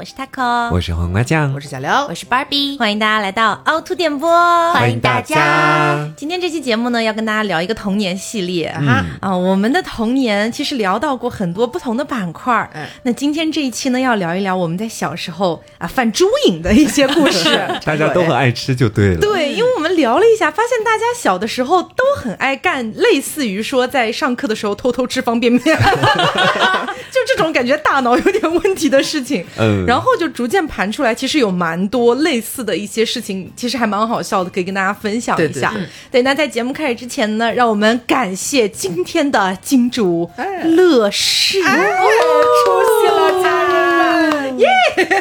我是 taco，我是黄瓜酱，我是小刘，我是 Barbie，欢迎大家来到凹凸电波，欢迎大家。今天这期节目呢，要跟大家聊一个童年系列。嗯。哈。啊，我们的童年其实聊到过很多不同的板块儿，嗯。那今天这一期呢，要聊一聊我们在小时候啊犯猪瘾的一些故事。大家都很爱吃就对了。对，因为我们聊了一下，发现大家小的时候都很爱干类似于说在上课的时候偷偷吃方便面，就这种感觉大脑有点问题的事情。嗯然后就逐渐盘出来，其实有蛮多类似的一些事情，其实还蛮好笑的，可以跟大家分享一下。对对对那在节目开始之前呢，让我们感谢今天的金主哎乐视。出息了，家人们！耶！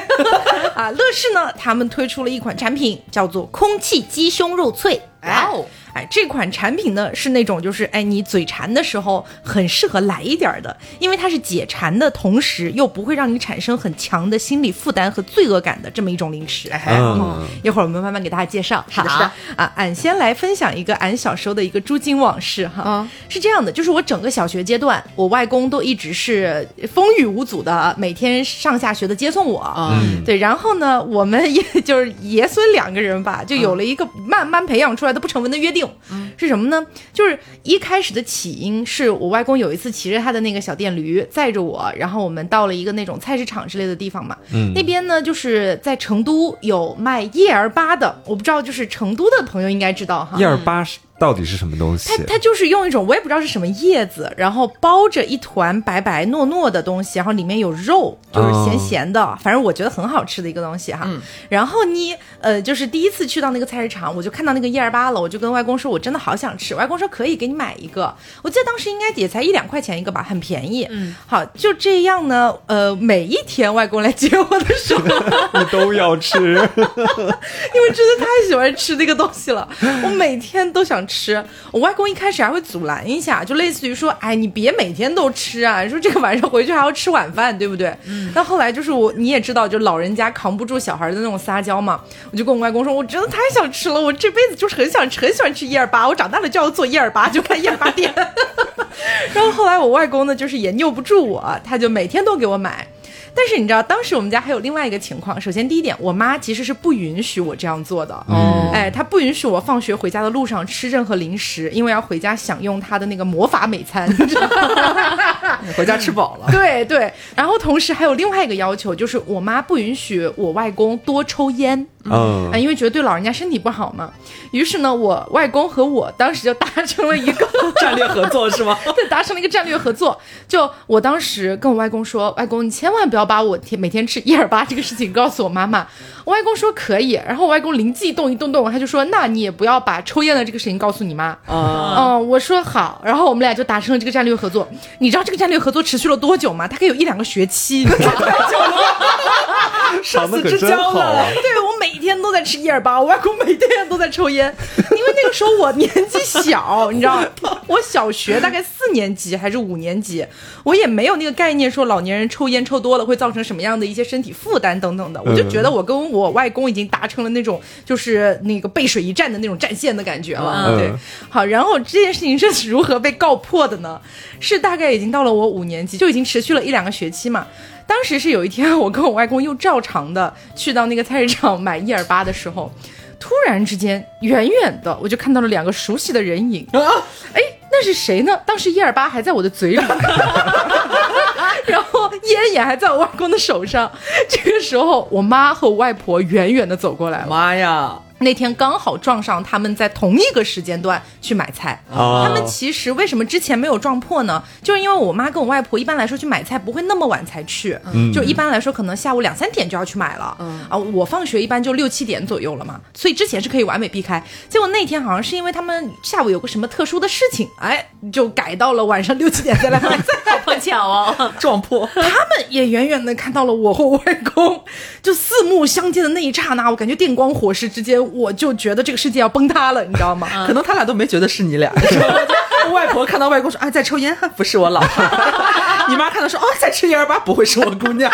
啊，乐视呢，他们推出了一款产品，叫做空气鸡胸肉脆。哇哦！哎，这款产品呢是那种就是哎，你嘴馋的时候很适合来一点儿的，因为它是解馋的同时又不会让你产生很强的心理负担和罪恶感的这么一种零食。哎嗯，一会儿我们慢慢给大家介绍。好的是的啊，俺先来分享一个俺小时候的一个猪精往事哈。嗯是这样的，就是我整个小学阶段，我外公都一直是风雨无阻的，每天上下学的接送我。嗯，对，然后呢，我们也就是爷孙两个人吧，就有了一个慢慢培养出来的不成文的约定，是什么呢？就是一开始的起因是我外公有一次骑着他的那个小电驴载着我，然后我们到了一个那种菜市场之类的地方嘛，嗯。那边呢就是在成都有卖叶儿粑的，我不知道就是成都的朋友应该知道哈，叶儿粑是到底是什么东西它？它就是用一种我也不知道是什么叶子，然后包着一团白白糯糯的东西，然后里面有肉，就是咸咸的，反正我觉得很好吃的一个东西哈。然后呢，呃，就是第一次去到那个菜市场，我就看到那个叶儿粑了，我就跟外公说，我真的好想吃。外公说可以给你买一个，我记得当时应该也才一两块钱一个吧，很便宜。嗯，好，就这样呢，呃，每一天外公来接我的时候，你都要吃？因为真的太喜欢吃那个东西了，我每天都想吃。我外公一开始还会阻拦一下，就类似于说：“哎，你别每天都吃啊，说这个晚上回去还要吃晚饭，对不对？”嗯。但后来就是我你也知道，就老人家扛不住小孩的那种撒娇嘛，我就跟我外公说：“我真的太想吃了，我这辈子就是很想吃，很喜欢吃叶儿粑，我长大了就要做叶儿粑，就开叶儿粑店。”然后后来我外公呢，就是也拗不住我，他就每天都给我买。但是你知道，当时我们家还有另外一个情况。首先，第一点，我妈其实是不允许我这样做的。哦哎，她不允许我放学回家的路上吃任何零食，因为要回家享用她的那个魔法美餐。你知道吗回家吃饱了。对对，然后同时还有另外一个要求，就是我妈不允许我外公多抽烟。嗯啊，，因为觉得对老人家身体不好嘛。于是呢，我外公和我当时就达成了一个 战略合作是吗？对，达成了一个战略合作。就我当时跟我外公说，外公你千万不要把我天每天吃一尔八这个事情告诉我妈妈。我外公说可以，然后我外公灵机一动一动动，他就说那你也不要把抽烟的这个事情告诉你妈。啊，嗯，我说好，然后我们俩就达成了这个战略合作。你知道这个战略合作持续了多久吗？大概有一两个学期。长得可真好啊！对我每天都在吃叶尔巴，我外公每天都在抽烟，因为那个时候我年纪小，你知道吗，我小学大概四年级还是五年级，我也没有那个概念说老年人抽烟抽多了会造成什么样的一些身体负担等等的，我就觉得我跟我外公已经达成了那种就是那个背水一战的那种战线的感觉了。嗯对，好，然后这件事情是如何被告破的呢？是大概已经到了我五年级，就已经持续了一两个学期嘛。当时是有一天，我跟我外公又照常的去到那个菜市场买一二八的时候，突然之间，远远的我就看到了两个熟悉的人影。哎，那是谁呢？当时一二八还在我的嘴里，然后烟也还在我外公的手上。这个时候，我妈和我外婆远远的走过来了。妈呀！那天刚好撞上他们在同一个时间段去买菜。哦他们其实为什么之前没有撞破呢？就是因为我妈跟我外婆一般来说去买菜不会那么晚才去，就一般来说可能下午两三点就要去买了。啊，我放学一般就六七点左右了嘛，所以之前是可以完美避开。结果那天好像是因为他们下午有个什么特殊的事情，哎，就改到了晚上六七点再来买菜。好碰巧哦，撞破，他们也远远的看到了我和我外公，就四目相接的那一刹那，我感觉电光火石之间，我就觉得这个世界要崩塌了，你知道吗？可能他俩都没觉得是你俩。外婆看到外公说：“啊，在抽烟，不是我老婆。” 你妈看到说：“哦，在吃烟儿吧，不会是我姑娘。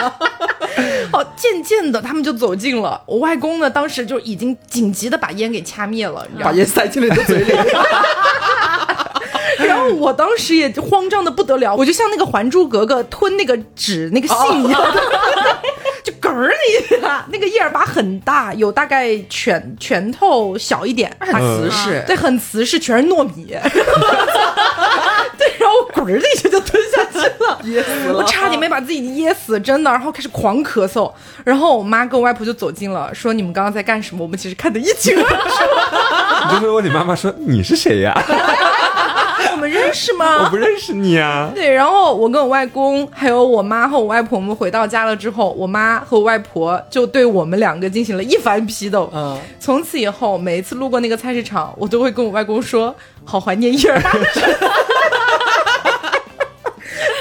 哦，渐渐的他们就走近了。我外公呢，当时就已经紧急的把烟给掐灭了，你”知道吗？把烟塞进了你的嘴里。然后我当时也慌张的不得了，我就像那个《还珠格格》吞那个纸那个信一样，就咯嗝儿里的，那个叶儿粑很大，有大概拳拳头小一点，很瓷实。对，很瓷实，全是糯米。对，然后我滚儿一下就吞下去了，噎死了我差点没把自己噎死，真的。然后开始狂咳嗽，然后我妈跟我外婆就走近了，说你们刚刚在干什么？我们其实看得一清二楚。你就会问你妈妈说你是谁呀？我们认识吗 我不？认识你啊。对，然后我跟我外公还有我妈和我外婆，我们回到家了之后，我妈和我外婆就对我们两个进行了一番批斗。嗯，从此以后，每一次路过那个菜市场，我都会跟我外公说：“好怀念叶儿粑的日子。”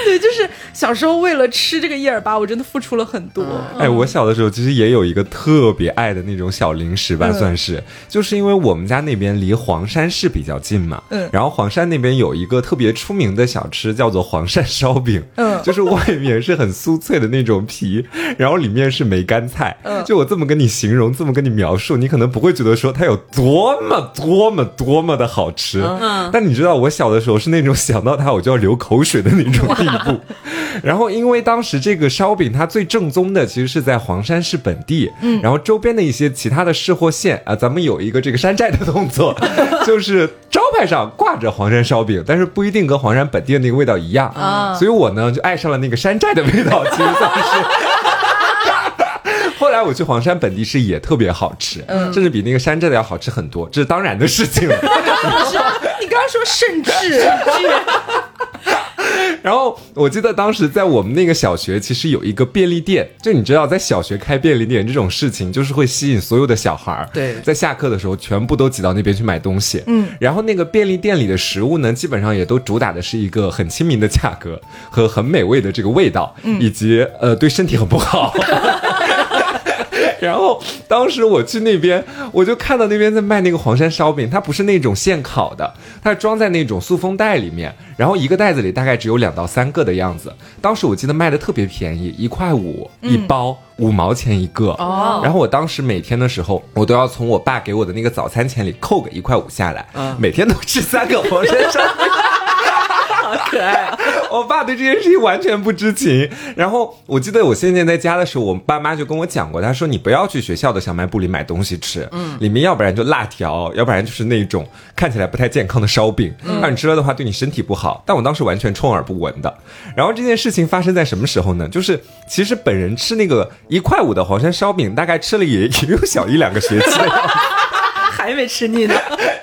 对，就是小时候为了吃这个叶儿粑，我真的付出了很多。哎，我小的时候其实也有一个特别爱的那种小零食吧，嗯算是，就是因为我们家那边离黄山市比较近嘛，嗯。然后黄山那边有一个特别出名的小吃，叫做黄鳝烧饼，嗯。就是外面是很酥脆的那种皮，然后里面是梅干菜，嗯。就我这么跟你形容，这么跟你描述，你可能不会觉得说它有多么多么多么的好吃，嗯。但你知道我小的时候是那种想到它我就要流口水的那种地步，然后因为当时这个烧饼它最正宗的其实是在黄山市本地，嗯，然后周边的一些其他的市或县啊，咱们有一个这个山寨的动作，就是招牌上挂着黄山烧饼，但是不一定跟黄山本地的那个味道一样啊。所以我呢就爱上了那个山寨的味道，其实算是。后来我去黄山本地吃也特别好吃，嗯。甚至比那个山寨的要好吃很多，这是当然的事情 刚刚说甚至，然后我记得当时在我们那个小学，其实有一个便利店，就你知道，在小学开便利店这种事情，就是会吸引所有的小孩儿。对在下课的时候，全部都挤到那边去买东西。嗯，然后那个便利店里的食物呢，基本上也都主打的是一个很亲民的价格和很美味的这个味道，以及呃对身体很不好。然后当时我去那边，我就看到那边在卖那个黄山烧饼，它不是那种现烤的，它是装在那种塑封袋里面，然后一个袋子里大概只有两到三个的样子。当时我记得卖的特别便宜，一块五一包，五毛钱一个。哦然后我当时每天的时候，我都要从我爸给我的那个早餐钱里扣个一块五下来，嗯每天都吃三个黄山烧饼。好可爱。我爸对这件事情完全不知情。然后我记得我先前在家的时候，我爸妈就跟我讲过，他说你不要去学校的小卖部里买东西吃，嗯，里面要不然就辣条，要不然就是那种看起来不太健康的烧饼，让你吃了的话对你身体不好。但我当时完全充耳不闻的。然后这件事情发生在什么时候呢？就是其实本人吃那个一块五的黄山烧饼，大概吃了也 也有小一两个学期的样子。还没吃腻呢，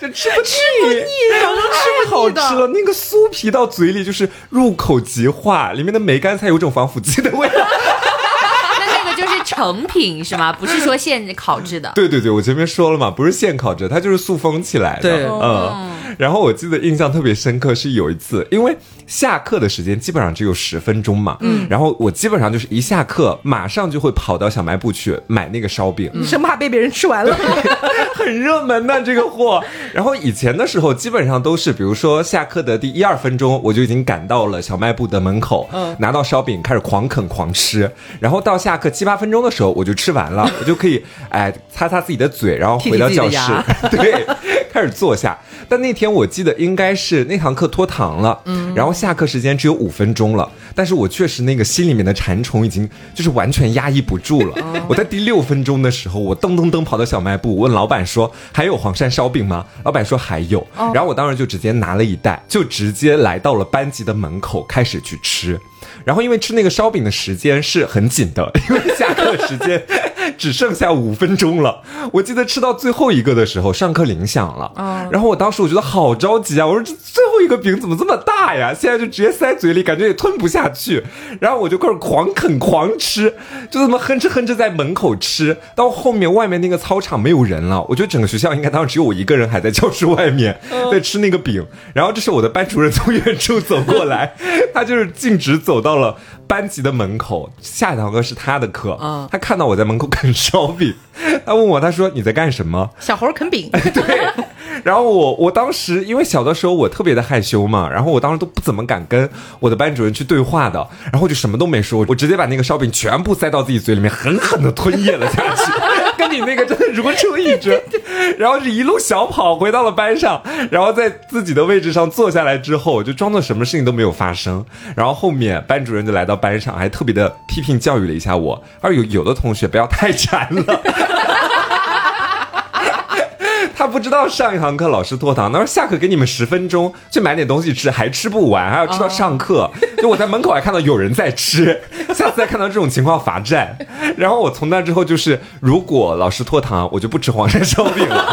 就吃不吃不腻，小时候太好吃了，那个酥皮到嘴里就是入口即化，里面的梅干菜有种防腐剂的味道。成品是吗？不是说现烤制的。对对对，我前面说了嘛，不是现烤制，它就是塑封起来的。对嗯。然后我记得印象特别深刻，是有一次，因为下课的时间基本上只有十分钟嘛，嗯，然后我基本上就是一下课马上就会跑到小卖部去买那个烧饼，生怕被别人吃完了。很热门的这个货。然后以前的时候，基本上都是，比如说下课的第一二分钟，我就已经赶到了小卖部的门口，嗯拿到烧饼开始狂啃狂吃。然后到下课七八分钟的时候，我就吃完了，我就可以哎擦擦自己的嘴，然后回到教室 对，开始坐下。但那天我记得应该是那堂课拖堂了，嗯，然后下课时间只有五分钟了，但是我确实那个心里面的馋虫已经就是完全压抑不住了。我在第六分钟的时候，我噔噔噔跑到小卖部，问老板说还有黄山烧饼吗？老板说还有，然后我当时就直接拿了一袋，就直接来到了班级的门口开始去吃。然后因为吃那个烧饼的时间是很紧的，因为下课时间 只剩下五分钟了。我记得吃到最后一个的时候，上课铃响了，然后我当时我觉得好着急啊，我说这最后一个饼怎么这么大呀？现在就直接塞嘴里，感觉也吞不下去。然后我就开始狂啃狂吃，就这么哼哧哼哧在门口吃。到后面外面那个操场没有人了，我觉得整个学校应该当时只有我一个人还在教室外面在吃那个饼。然后这是我的班主任从远处走过来，他就是径直走到了班级的门口，下一堂课是他的课，嗯。他看到我在门口啃烧饼，他问我，他说你在干什么？小猴啃饼，对，然后我我当时因为小的时候我特别的害羞嘛，然后我当时都不怎么敢跟我的班主任去对话的，然后就什么都没说，我直接把那个烧饼全部塞到自己嘴里面，狠狠的吞咽了下去，跟你那个真的如出一辙。然后是一路小跑回到了班上，然后在自己的位置上坐下来之后，就装作什么事情都没有发生。然后后面班主任就来到班上，还特别的批评教育了一下我，而有有的同学不要太 馋了。他不知道上一堂课老师拖堂，他说下课给你们十分钟去买点东西吃，还吃不完，还要吃到上课。就我在门口还看到有人在吃，下次再看到这种情况罚站。然后我从那之后就是，如果老师拖堂，我就不吃黄山烧饼了。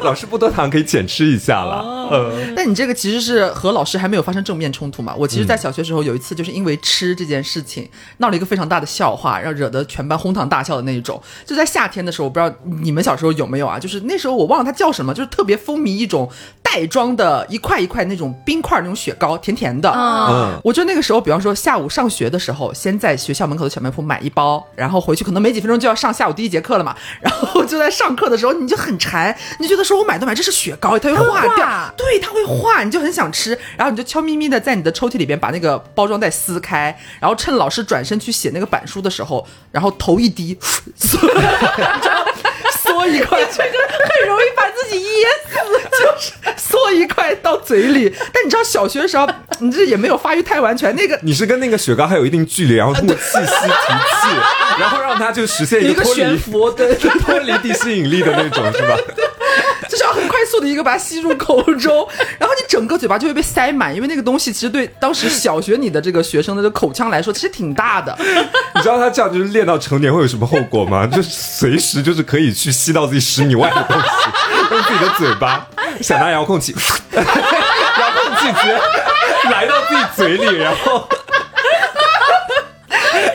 老师不多糖可以减吃一下了。嗯，但你这个其实是和老师还没有发生正面冲突嘛？我其实，在小学时候有一次，就是因为吃这件事情闹了一个非常大的笑话，然后惹得全班哄堂大笑的那一种。就在夏天的时候，我不知道你们小时候有没有啊？就是那时候我忘了它叫什么，就是特别风靡一种袋装的一块一块那种冰块那种雪糕，甜甜的。嗯我就那个时候，比方说下午上学的时候，先在学校门口的小卖铺买一包，然后回去可能没几分钟就要上下午第一节课了嘛，然后就在上课的时候你就很馋，你就觉得说我买都买，这是雪糕，它会化掉，化对，它会化，你就很想吃，然后你就悄咪咪的在你的抽屉里边把那个包装袋撕开，然后趁老师转身去写那个板书的时候，然后头一低，缩缩一块，这个很容易把自己噎死。就是缩一块到嘴里。但你知道小学的时候，你这也没有发育太完全，那个你是跟那个雪糕还有一定距离，然后通过气息提气，然后让它就实现一个悬浮，对对 脱离地心引力的那种，是吧？就是要很快速的一个把它吸入口中，然后你整个嘴巴就会被塞满，因为那个东西其实对当时小学你的这个学生的这个口腔来说，其实挺大的。你知道他这样就是练到成年会有什么后果吗？就随时就是可以去吸到自己十米外的东西，用自己的嘴巴想拿遥控器，遥控器直接来到自己嘴里，然后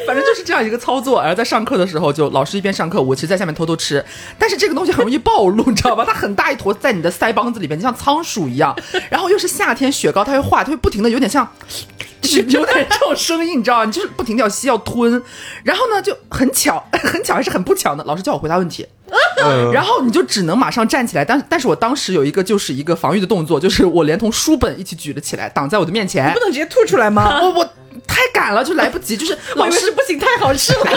反正 就是这样一个操作。然后在上课的时候，就老师一边上课，我其实在下面偷偷吃。但是这个东西很容易暴露，你知道吧？它很大一坨在你的腮帮子里边，就像仓鼠一样。然后又是夏天，雪糕它会化，它会不停的有点像。就是有点这种声音，你知道吗？你就是不停的要吸要吞，然后呢就很巧，很巧还是很不巧呢？老师叫我回答问题，嗯 然后你就只能马上站起来，但但是我当时有一个就是一个防御的动作，就是我连同书本一起举了起来，挡在我的面前你不。能直接吐出来吗？我我太赶了，就来不及，就是老师不行，太好吃了。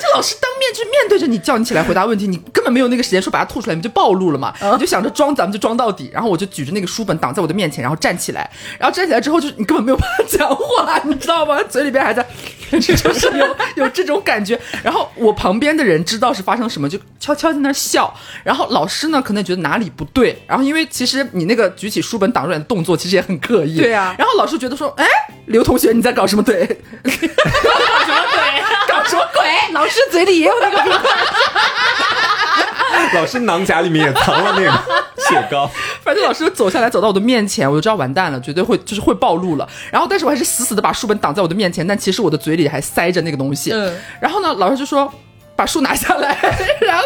这老师当面就面对着你叫你起来回答问题，你根本没有那个时间说把它吐出来，你就暴露了嘛。你就想着装，咱们就装到底。然后我就举着那个书本挡在我的面前，然后站起来，然后站起来之后，就是你根本没有办法讲话，你知道吗？嘴里边还在，就是有有这种感觉。然后我旁边的人知道是发生什么，就悄悄在那笑。然后老师呢，可能觉得哪里不对。然后因为其实你那个举起书本挡住脸的动作，其实也很刻意。对啊然后老师觉得说，哎，刘同学你在搞什么鬼？搞什么鬼？搞什么鬼？老师嘴里也有那个冰块，老师囊夹里面也藏了那个 雪糕。反正老师走下来，走到我的面前，我就知道完蛋了，绝对会就是会暴露了。然后，但是我还是死死的把书本挡在我的面前，但其实我的嘴里还塞着那个东西。嗯然后呢，老师就说把书拿下来，然后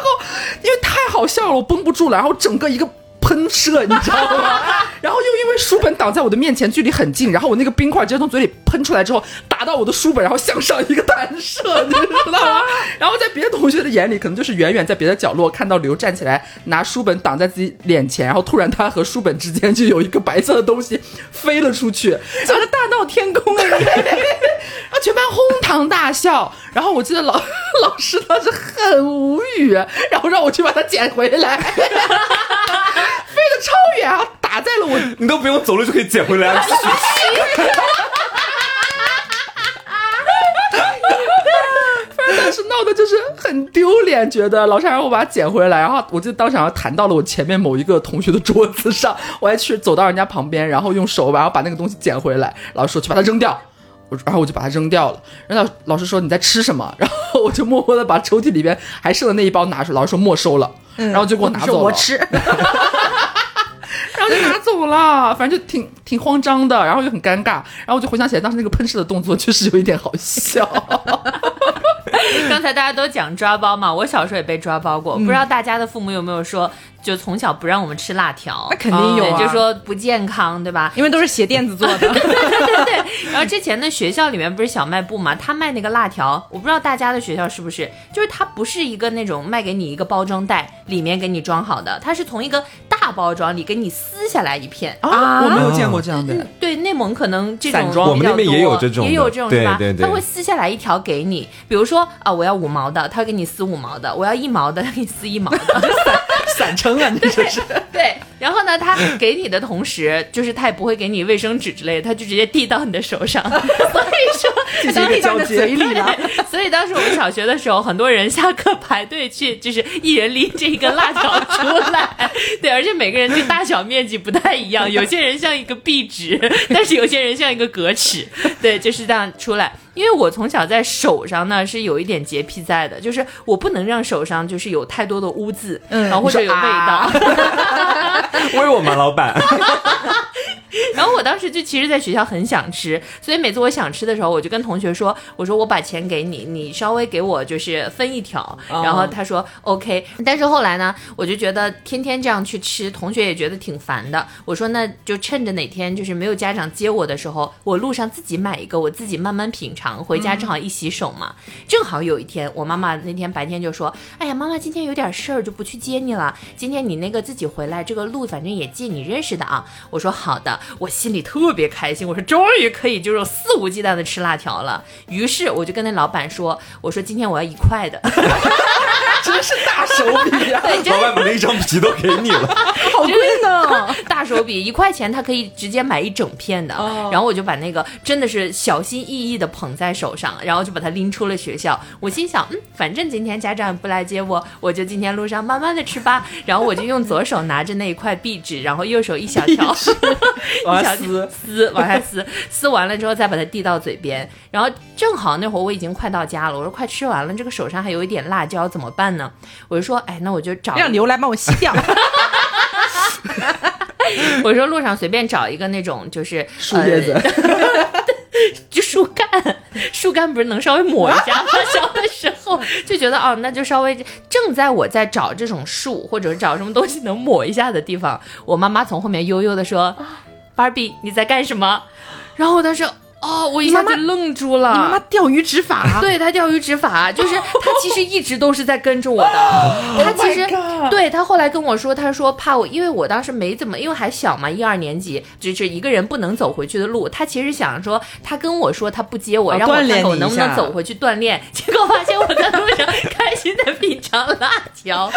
因为太好笑了，我绷不住了，然后整个一个。喷射，你知道吗？然后又因为书本挡在我的面前，距离很近，然后我那个冰块直接从嘴里喷出来之后，打到我的书本，然后向上一个弹射，你知道吗？然后在别的同学的眼里，可能就是远远在别的角落看到刘站起来拿书本挡在自己脸前，然后突然他和书本之间就有一个白色的东西飞了出去，整个大闹天宫啊！然后全班哄堂大笑。然后我记得老老师当时很无语，然后让我去把它捡回来，飞得超远啊，打在了我你都不用走路就可以捡回来了。当时闹的就是很丢脸，觉得老师还让我把它捡回来，然后我就当场弹到了我前面某一个同学的桌子上，我还去走到人家旁边，然后用手然后把那个东西捡回来，老师说去把它扔掉。我然后我就把它扔掉了，然后老老师说你在吃什么？然后我就默默的把抽屉里边还剩的那一包拿出来，老师说没收了，然后就给我拿走了。我吃，然后就拿走了，反正就挺挺慌张的，然后就很尴尬，然后我就回想起来当时那个喷射的动作，确实有一点好笑。刚才大家都讲抓包嘛，我小时候也被抓包过，不知道大家的父母有没有说，就从小不让我们吃辣条，那肯定有啊就说不健康，对吧？因为都是鞋垫子做的。对对对。然后之前的学校里面不是小卖部嘛，他卖那个辣条，我不知道大家的学校是不是，就是它不是一个那种卖给你一个包装袋，里面给你装好的，它是从一个大大包装里给你撕下来一片。啊，我没有见过这样的。对，内蒙可能这种我们那边也有这种也有这种是吧？对对对他会撕下来一条给你，比如说啊，我要五毛的，他会给你撕五毛的；我要一毛的，他给你撕一毛的。散称啊，你这是。对，然后呢，他给你的同时，就是他也不会给你卫生纸之类的，他就直接递到你的手上。所以说，进行一个交接嘴里了。所以当时我们小学的时候，很多人下课排队去，就是一人拎着一根辣条出来。对，而且每个人就大小面积不太一样，有些人像一个壁纸，但是有些人像一个格尺。对，就是这样出来。因为我从小在手上呢是有一点洁癖在的，就是我不能让手上就是有太多的污渍，嗯。然后或者有味道。为 我们老板，然后我当时就其实在学校很想吃，所以每次我想吃的时候，我就跟同学说，我说我把钱给你，你稍微给我就是分一条。哦然后他说 OK，但是后来呢，我就觉得天天这样去吃，同学也觉得挺烦的。我说那就趁着哪天就是没有家长接我的时候，我路上自己买一个，我自己慢慢品尝，回家正好一洗手嘛。正好有一天，我妈妈那天白天就说，哎呀，妈妈今天有点事儿，就不去接你了。今天你那个自己回来，这个路反正也近，你认识的啊。我说好的，我心里特别开心，我说终于可以就是肆无忌惮的吃辣条了。于是我就跟那老板说，我说今天我要一块的，真是大手笔 呀、老板把那一张皮都给你了。好贵呢。大手笔，一块钱他可以直接买一整片的。哦然后我就把那个真的是小心翼翼的捧在手上，然后就把它拎出了学校。我心想，嗯，反正今天家长也不来接我，我就今天路上慢慢的吃吧。然后我就用左手拿着那一块壁纸，然后右手一小条，往下撕撕往下撕，撕完了之后再把它递到嘴边。然后正好那会儿我已经快到家了，我说快吃完了，这个手上还有一点辣椒怎么办呢？我就说，哎，那我就找让牛来帮我吸掉。我说路上随便找一个那种就是树叶子呃 就树干，树干不是能稍微抹一下吗？小的时候就觉得哦，那就稍微正在我在找这种树或者找什么东西能抹一下的地方，我妈妈从后面悠悠的说：“芭比，你在干什么？”然后他说哦，我一下就愣住了。你妈妈钓鱼执法，对他钓鱼执法，就是他其实一直都是在跟着我的。他其实 Oh 对他后来跟我说，他说怕我，因为我当时没怎么，因为还小嘛，一二年级，就是一个人不能走回去的路。他其实想说，他跟我说他不接我，哦让我看看我能不能走回去锻炼。结果发现我在路上开心的品尝辣条。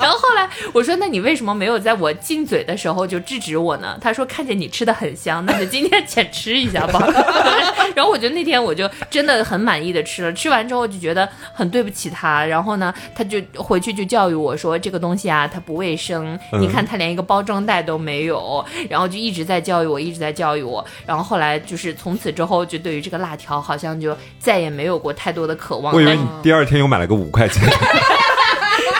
然后后来我说，那你为什么没有在我进嘴的时候就制止我呢？他说看见你吃的很香，那就今天浅吃一下吧。然后我觉得那天我就真的很满意的吃了，吃完之后就觉得很对不起他。然后呢，他就回去就教育我说这个东西啊，它不卫生，你看它连一个包装袋都没有。然后就一直在教育我，一直在教育我。然后后来就是从此之后，就对于这个辣条好像就再也没有过太多的渴望。但我以为你第二天又买了个五块钱，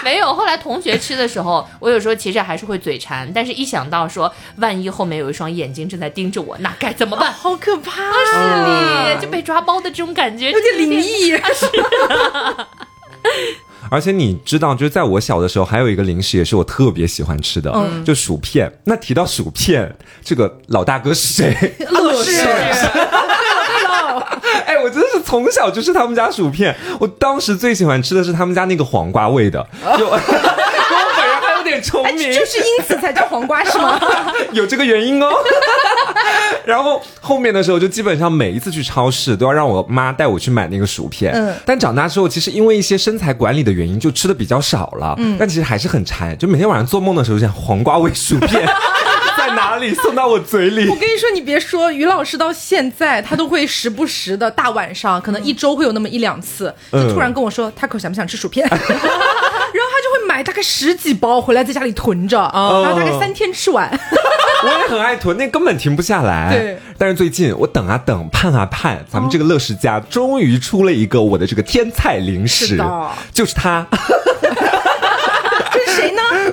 没有，后来同学吃的时候，我有时候其实还是会嘴馋，但是一想到说万一后面有一双眼睛正在盯着我，那该怎么办？好可怕，是的，就被抓包的这种感觉，有点灵异。而且你知道，就是在我小的时候，还有一个零食也是我特别喜欢吃的，嗯就薯片。那提到薯片，这个老大哥是谁？乐事，从小就是他们家薯片。我当时最喜欢吃的是他们家那个黄瓜味的，我本人还有点重哎，名，就是因此才叫黄瓜是吗？有这个原因哦。然后后面的时候，就基本上每一次去超市都要让我妈带我去买那个薯片。嗯但长大之后，其实因为一些身材管理的原因，就吃的比较少了。嗯，但其实还是很馋，就每天晚上做梦的时候，就想黄瓜味薯片在哪里送到我嘴里我。跟你说，你别说，于老师到现在他都会时不时的大晚上，可能一周会有那么一两次，嗯就突然跟我说，他可想不想吃薯片？然后他就会买大概十几包回来，在家里囤着，哦然后大概三天吃完。我也很爱囤，那根本停不下来。对，但是最近我等啊等，盼啊盼，咱们这个乐事家终于出了一个我的这个天菜零食是，就是它？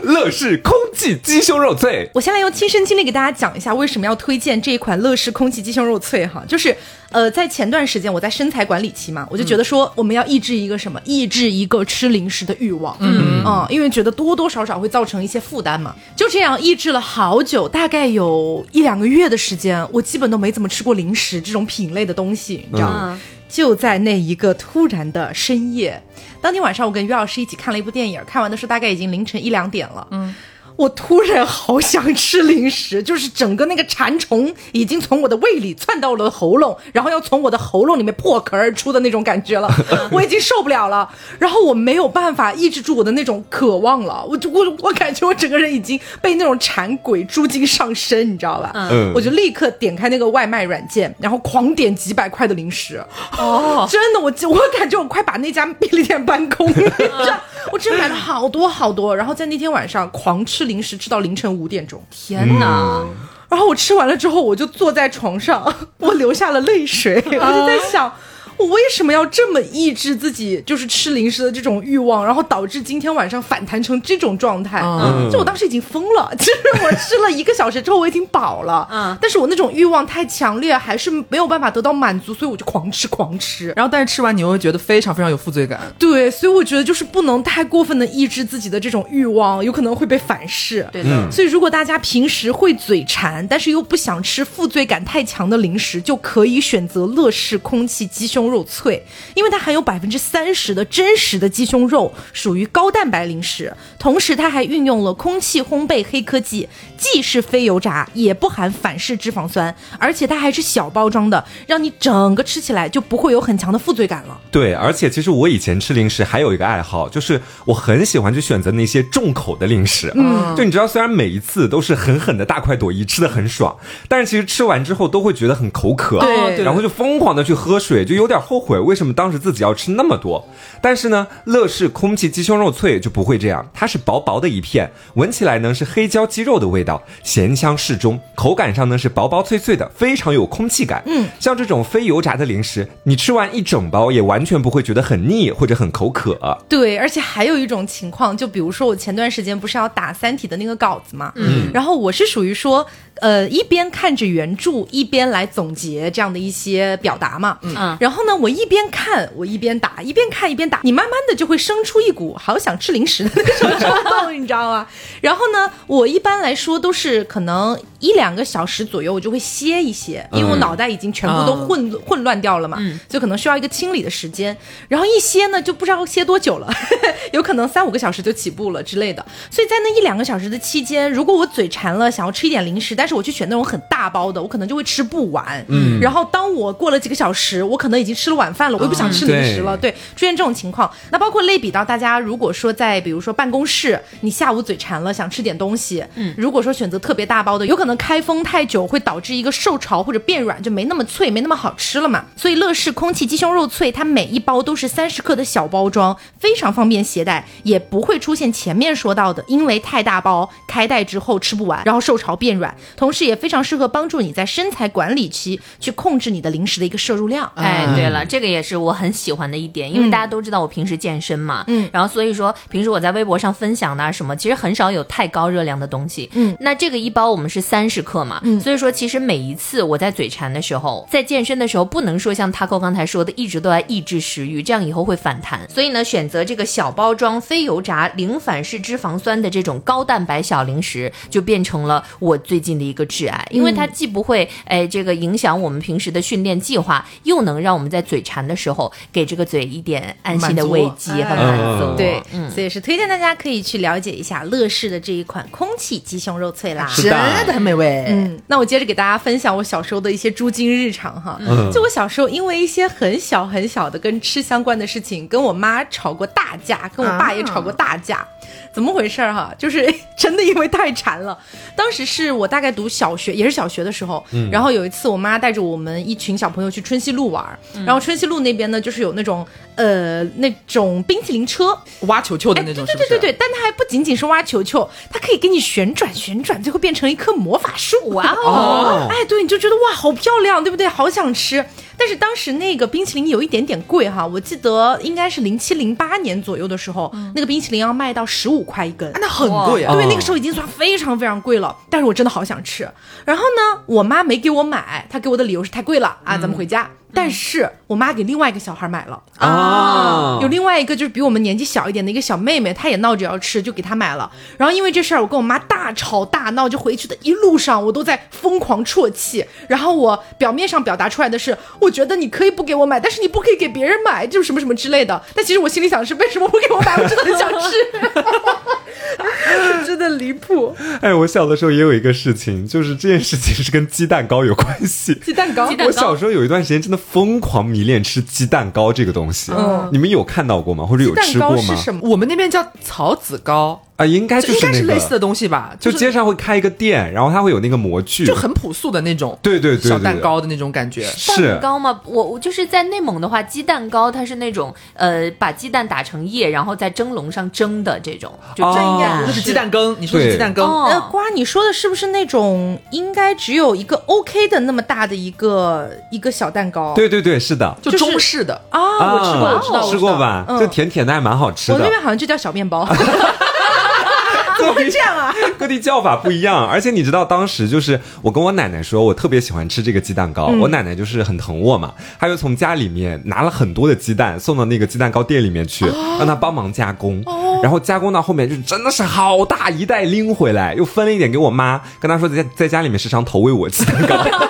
乐事空气鸡胸肉脆。我先来用亲身经历给大家讲一下为什么要推荐这一款乐事空气鸡胸肉脆哈，就是呃，在前段时间我在身材管理期嘛，我就觉得说我们要抑制一个什么，抑制一个吃零食的欲望，嗯。嗯因为觉得多多少少会造成一些负担嘛，就这样抑制了好久，大概有一两个月的时间，我基本都没怎么吃过零食这种品类的东西，你知道吗？就在那一个突然的深夜，当天晚上我跟于老师一起看了一部电影，看完的时候大概已经凌晨一两点了。嗯，我突然好想吃零食，就是整个那个馋虫已经从我的胃里窜到了喉咙，然后要从我的喉咙里面破壳而出的那种感觉了，我已经受不了了。然后我没有办法抑制住我的那种渴望了，我就我我感觉我整个人已经被那种馋鬼猪精上身，你知道吧？嗯。我就立刻点开那个外卖软件，然后狂点几百块的零食。哦，真的，我我感觉我快把那家便利店搬空了，你知道？我真买了好多好多，然后在那天晚上狂吃零食，吃到凌晨五点钟。天哪！然后我吃完了之后，我就坐在床上，我流下了泪水，我就在想。我为什么要这么抑制自己，就是吃零食的这种欲望，然后导致今天晚上反弹成这种状态？嗯就我当时已经疯了，其 实我吃了一个小时之后，我已经饱了，嗯但是我那种欲望太强烈，还是没有办法得到满足，所以我就狂吃狂吃。然后但是吃完你又会觉得非常非常有负罪感。对，所以我觉得就是不能太过分的抑制自己的这种欲望，有可能会被反噬。对的，所以如果大家平时会嘴馋，但是又不想吃负罪感太强的零食，就可以选择乐事空气鸡胸肉脆，因为它含有百分之三十的真实的鸡胸肉，属于高蛋白零食，同时它还运用了空气烘焙黑科技，既是非油炸，也不含反式脂肪酸，而且它还是小包装的，让你整个吃起来就不会有很强的负罪感了。对，而且其实我以前吃零食还有一个爱好，就是我很喜欢去选择那些重口的零食。嗯，就你知道，虽然每一次都是狠狠的大快朵颐，吃的很爽，但是其实吃完之后都会觉得很口渴，对对然后就疯狂的去喝水，就有点后悔为什么当时自己要吃那么多。但是呢，乐事空气鸡胸肉脆就不会这样，它是薄薄的一片，闻起来呢是黑椒鸡肉的味道，咸香适中，口感上呢是薄薄脆脆的，非常有空气感。嗯，像这种非油炸的零食，你吃完一整包也完全不会觉得很腻或者很口渴。对，而且还有一种情况，就比如说我前段时间不是要打《三体》的那个稿子嘛，嗯，然后我是属于说，呃，一边看着原著，一边来总结这样的一些表达嘛，嗯。然后呢，我一边看，我一边打，一边看一边打，你慢慢的就会生出一股好想吃零食的那种冲动，你知道吗？然后呢，我一般来说都是可能一两个小时左右，我就会歇一歇，因为我脑袋已经全部都嗯混、混乱掉了嘛，就可能需要一个清理的时间。然后一歇呢，就不知道歇多久了，有可能三五个小时就起步了之类的。所以在那一两个小时的期间，如果我嘴馋了，想要吃一点零食，但是我去选那种很大包的，我可能就会吃不完。嗯，然后当我过了几个小时，我可能已经吃了晚饭了，我又不想吃零食了。对，出现这种情况，那包括类比到大家，如果说在比如说办公室，你下午嘴馋了，想吃点东西，嗯，如果说选择特别大包的，有可能开封太久会导致一个受潮或者变软，就没那么脆，没那么好吃了嘛。所以乐事空气鸡胸肉脆，它每一包都是三十克的小包装，非常方便携带，也不会出现前面说到的因为太大包开袋之后吃不完，然后受潮变软，同时也非常适合帮助你在身材管理期去控制你的零食的一个摄入量。哎，对了，这个也是我很喜欢的一点，因为大家都知道我平时健身嘛，嗯。然后所以说平时我在微博上分享的啊什么，其实很少有太高热量的东西，嗯，那这个一包我们是三十克嘛，嗯。所以说其实每一次我在嘴馋的时候，在健身的时候，不能说像 Taco 刚才说的，一直都在抑制食欲，这样以后会反弹，所以呢，选择这个小包装、非油炸、零反式脂肪酸的这种高蛋白小零食，就变成了我最近的一个挚爱，因为它既不会哎这个影响我们平时的训练计划，又能让我们在嘴馋的时候给这个嘴一点安心的慰藉和满足。嗯对，嗯。所以是推荐大家可以去了解一下乐事的这一款空气鸡胸肉脆啦。是的真的很美味。嗯，那我接着给大家分享我小时候的一些猪精日常哈。嗯就我小时候因为一些很小很小的跟吃相关的事情，跟我妈吵过大架，跟我爸也吵过大架。怎么回事儿哈？就是 真的因为太馋了。当时是我大概读小学，也是小学的时候，然后有一次我妈带着我们一群小朋友去春熙路玩儿，然后春熙路那边呢就是有那种呃那种冰淇淋车，挖球球的那种，是不是？对对对，但它还不仅仅是挖球球，它可以给你旋转旋转，最后变成一棵魔法树。哇哦！哦哎，对，你就觉得哇，好漂亮，对不对？好想吃。但是当时那个冰淇淋有一点点贵哈，我记得应该是零七零八年左右的时候，那个冰淇淋要卖到十五块一根。啊那很贵啊。对，哦那个时候已经算非常非常贵了，但是我真的好想吃。然后呢，我妈没给我买，她给我的理由是太贵了啊，咱们回家。但是我妈给另外一个小孩买了，啊有另外一个就是比我们年纪小一点的一个小妹妹，她也闹着要吃，就给她买了。然后因为这事儿，我跟我妈大吵大闹，就回去的一路上我都在疯狂啜泣。然后我表面上表达出来的是，我我觉得你可以不给我买，但是你不可以给别人买，就是什么什么之类的。但其实我心里想的是，为什么不给我买？我真的很想吃，真的离谱。哎，我小的时候也有一个事情，就是这件事情是跟鸡蛋糕有关系。鸡蛋糕鸡，蛋糕我小时候有一段时间真的疯狂迷恋吃鸡蛋糕这个东西，嗯你们有看到过吗？或者有吃过吗？是什么？我们那边叫草籽糕，啊，应该就是类似的东西吧？就是街上会开一个店，然后它会有那个模具，就很朴素的那种，对对对对小蛋糕的那种感觉。是蛋糕吗？我我就是在内蒙的话，鸡蛋糕它是那种呃，把鸡蛋打成液，然后在蒸笼上蒸的这种，就哦蒸蛋。那是鸡蛋羹，你说的是鸡蛋羹？哦呃，瓜，你说的是不是那种应该只有一个 OK 的那么大的一个一个小蛋糕？对对对，是的。就就是中式的。啊，我吃过，啊我知道，我知道吃过吧？嗯就甜甜的，还蛮好吃的。我那边好像就叫小面包。怎么会这样啊？各地叫法不一样，而且你知道，当时就是我跟我奶奶说，我特别喜欢吃这个鸡蛋糕。嗯我奶奶就是很疼我嘛，她就从家里面拿了很多的鸡蛋送到那个鸡蛋糕店里面去，让她帮忙加工。然后加工到后面，就真的是好大一袋拎回来，又分了一点给我妈，跟她说在在家里面时常投喂我鸡蛋糕。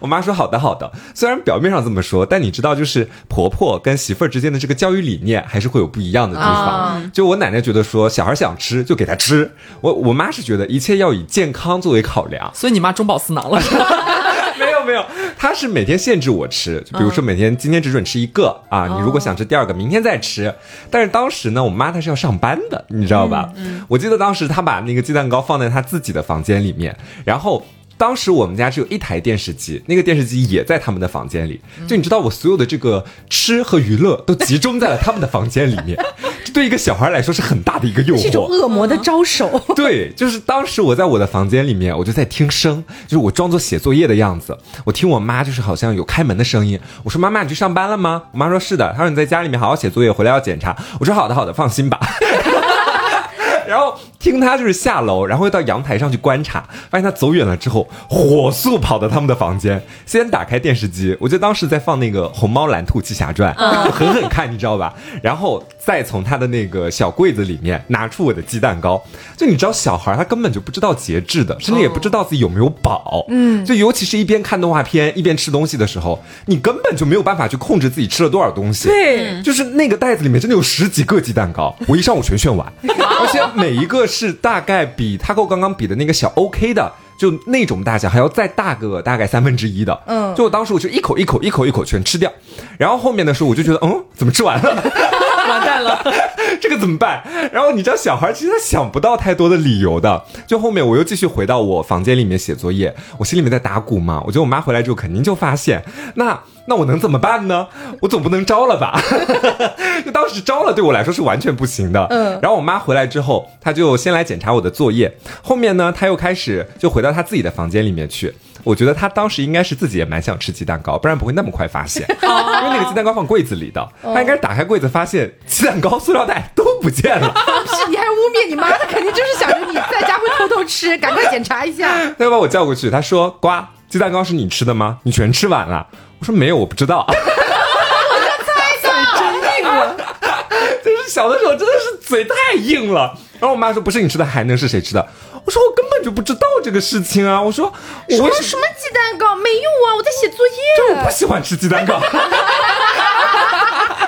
我妈说好的好的，虽然表面上这么说，但你知道，就是婆婆跟媳妇儿之间的这个教育理念还是会有不一样的地方。啊就我奶奶觉得说小孩想吃就给他吃，我我妈是觉得一切要以健康作为考量。所以你妈中饱私囊了？没有没有，她是每天限制我吃，就比如说每天今天只准吃一个啊，你如果想吃第二个，明天再吃。但是当时呢，我妈她是要上班的，你知道吧？我记得当时她把那个鸡蛋糕放在她自己的房间里面，然后。当时我们家只有一台电视机，那个电视机也在他们的房间里。就你知道，我所有的这个吃和娱乐都集中在了他们的房间里面，这对一个小孩来说是很大的一个诱惑。这种。恶魔的招手。对，就是当时我在我的房间里面，我就在听声，就是我装作写作业的样子。我听我妈就是好像有开门的声音。我说：“妈妈，你去上班了吗？”我妈说：“是的。”她说：“你在家里面好好写作业，回来要检查。”我说：“好的，好的，放心吧。” 然后听他就是下楼，然后又到阳台上去观察，发现他走远了之后，火速跑到他们的房间，先打开电视机，我记得当时在放那个《虹猫蓝兔七侠传》，狠狠看，你知道吧？然后再从他的那个小柜子里面拿出我的鸡蛋糕，就你知道小孩他根本就不知道节制的，甚至也不知道自己有没有饱，嗯，就尤其是一边看动画片一边吃东西的时候，你根本就没有办法去控制自己吃了多少东西，对。就是那个袋子里面真的有十几个鸡蛋糕，我一上午全炫完，而且每一个是大概比 Taco 刚刚比的那个小 OK 的。就那种大小还要再大个大概三分之一的，嗯。就我当时我就一口一口一口一口全吃掉，然后后面的时候我就觉得，嗯，怎么吃完了？完蛋了。这个怎么办？然后你知道小孩其实他想不到太多的理由的。就后面我又继续回到我房间里面写作业，我心里面在打鼓嘛。我觉得我妈回来之后肯定就发现，那那我能怎么办呢？我总不能招了吧？就当时招了对我来说是完全不行的。嗯然后我妈回来之后，她就先来检查我的作业，后面呢，她又开始就回到她自己的房间里面去。我觉得他当时应该是自己也蛮想吃鸡蛋糕，不然不会那么快发现，因为那个鸡蛋糕放柜子里的，他应该是打开柜子发现鸡蛋糕、塑料袋都不见了。不是，你还污蔑你妈？他肯定就是想着你在家会偷偷吃，赶快检查一下。他又把我叫过去，他说：“瓜，鸡蛋糕是你吃的吗？你全吃完了？”我说：“没有，我不知道。”真硬了，就是小的时候真的是嘴太硬了。然后我妈说：“不是你吃的，还能是谁吃的？”我说：“我根本就不知道这个事情啊！”我说：“我为什么什么鸡蛋糕没用啊？我在写作业。我不喜欢吃鸡蛋糕？”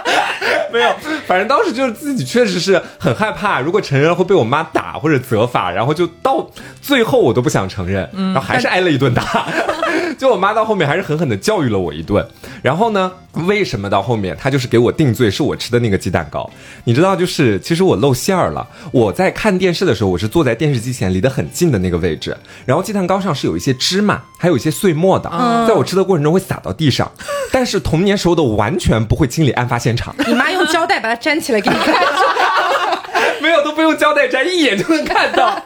没有，反正当时就是自己确实是很害怕，如果承认会被我妈打或者责罚，然后就到最后我都不想承认，然后还是挨了一顿打。就我妈到后面还是狠狠的教育了我一顿。然后呢，为什么到后面她就是给我定罪是我吃的那个鸡蛋糕？你知道，就是其实我露馅儿了。我在看电视的时候，我是坐在电视机前离得很近的那个位置，然后鸡蛋糕上是有一些芝麻，还有一些碎末的，在我吃的过程中会洒到地上。但是童年时候的我完全不会清理案发现场，你妈用胶带把它粘起来给你看。没有都不用胶带粘，一眼就能看到。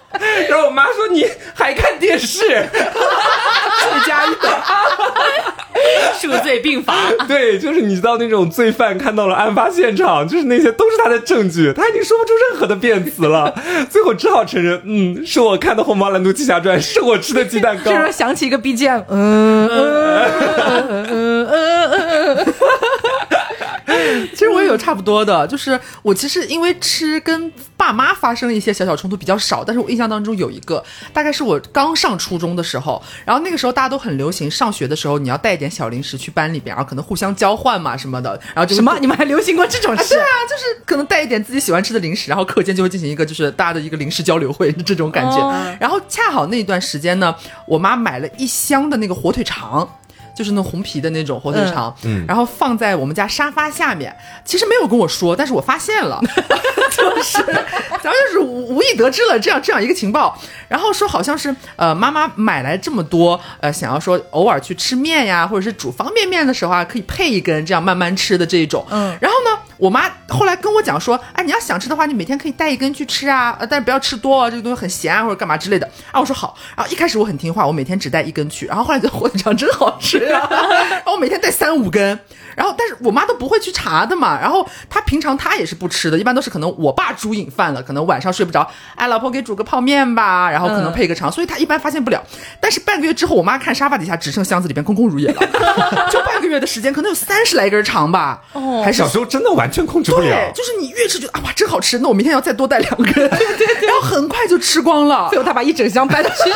然后我妈说：“你还看电视？” 罪加一等。数罪并罚。对，就是你知道那种罪犯看到了案发现场，就是那些都是他的证据，他已经说不出任何的辩词了，最后只好承认，嗯，是我看的《虹猫蓝兔七侠传》，是我吃的鸡蛋糕这。时候响起一个 BGM，嗯嗯嗯嗯嗯嗯。其实我也有差不多的，就是我其实因为吃跟爸妈发生一些小小冲突比较少，但是我印象当中有一个，大概是我刚上初中的时候，然后那个时候大家都很流行上学的时候你要带一点小零食去班里边，然后可能互相交换嘛什么的，然后这个什么？你们还流行过这种事啊对？啊，就是可能带一点自己喜欢吃的零食，然后课间就会进行一个就是大家的一个零食交流会这种感觉。哦然后恰好那一段时间呢，我妈买了一箱的那个火腿肠。就是那红皮的那种火腿肠，然后放在我们家沙发下面。其实没有跟我说，但是我发现了，就是咱们就是无无意得知了这样这样一个情报。然后说好像是呃妈妈买来这么多，呃想要说偶尔去吃面呀，或者是煮方便面的时候啊，可以配一根这样慢慢吃的这一种。嗯然后呢，我妈后来跟我讲说，哎，你要想吃的话，你每天可以带一根去吃啊，呃但是不要吃多哦，这个东西很咸啊，或者干嘛之类的。啊，我说好。然后一开始我很听话，我每天只带一根去，然后后来觉得火腿肠真好吃啊，然后我每天带三五根。然后，但是我妈都不会去查的嘛。然后她平常她也是不吃的，一般都是可能我爸煮瘾饭了，可能晚上睡不着，哎，老婆给煮个泡面吧，然后可能配个肠，所以她一般发现不了。但是半个月之后，我妈看沙发底下只剩箱子里边空空如也了，就半个月的时间，可能有三十来根肠吧，哦，还是小时候真的完全控制不对，。就是你越吃觉得啊哇真好吃，那我明天要再多带两根，对对对，然后很快就吃光了最，后他把一整箱搬去 学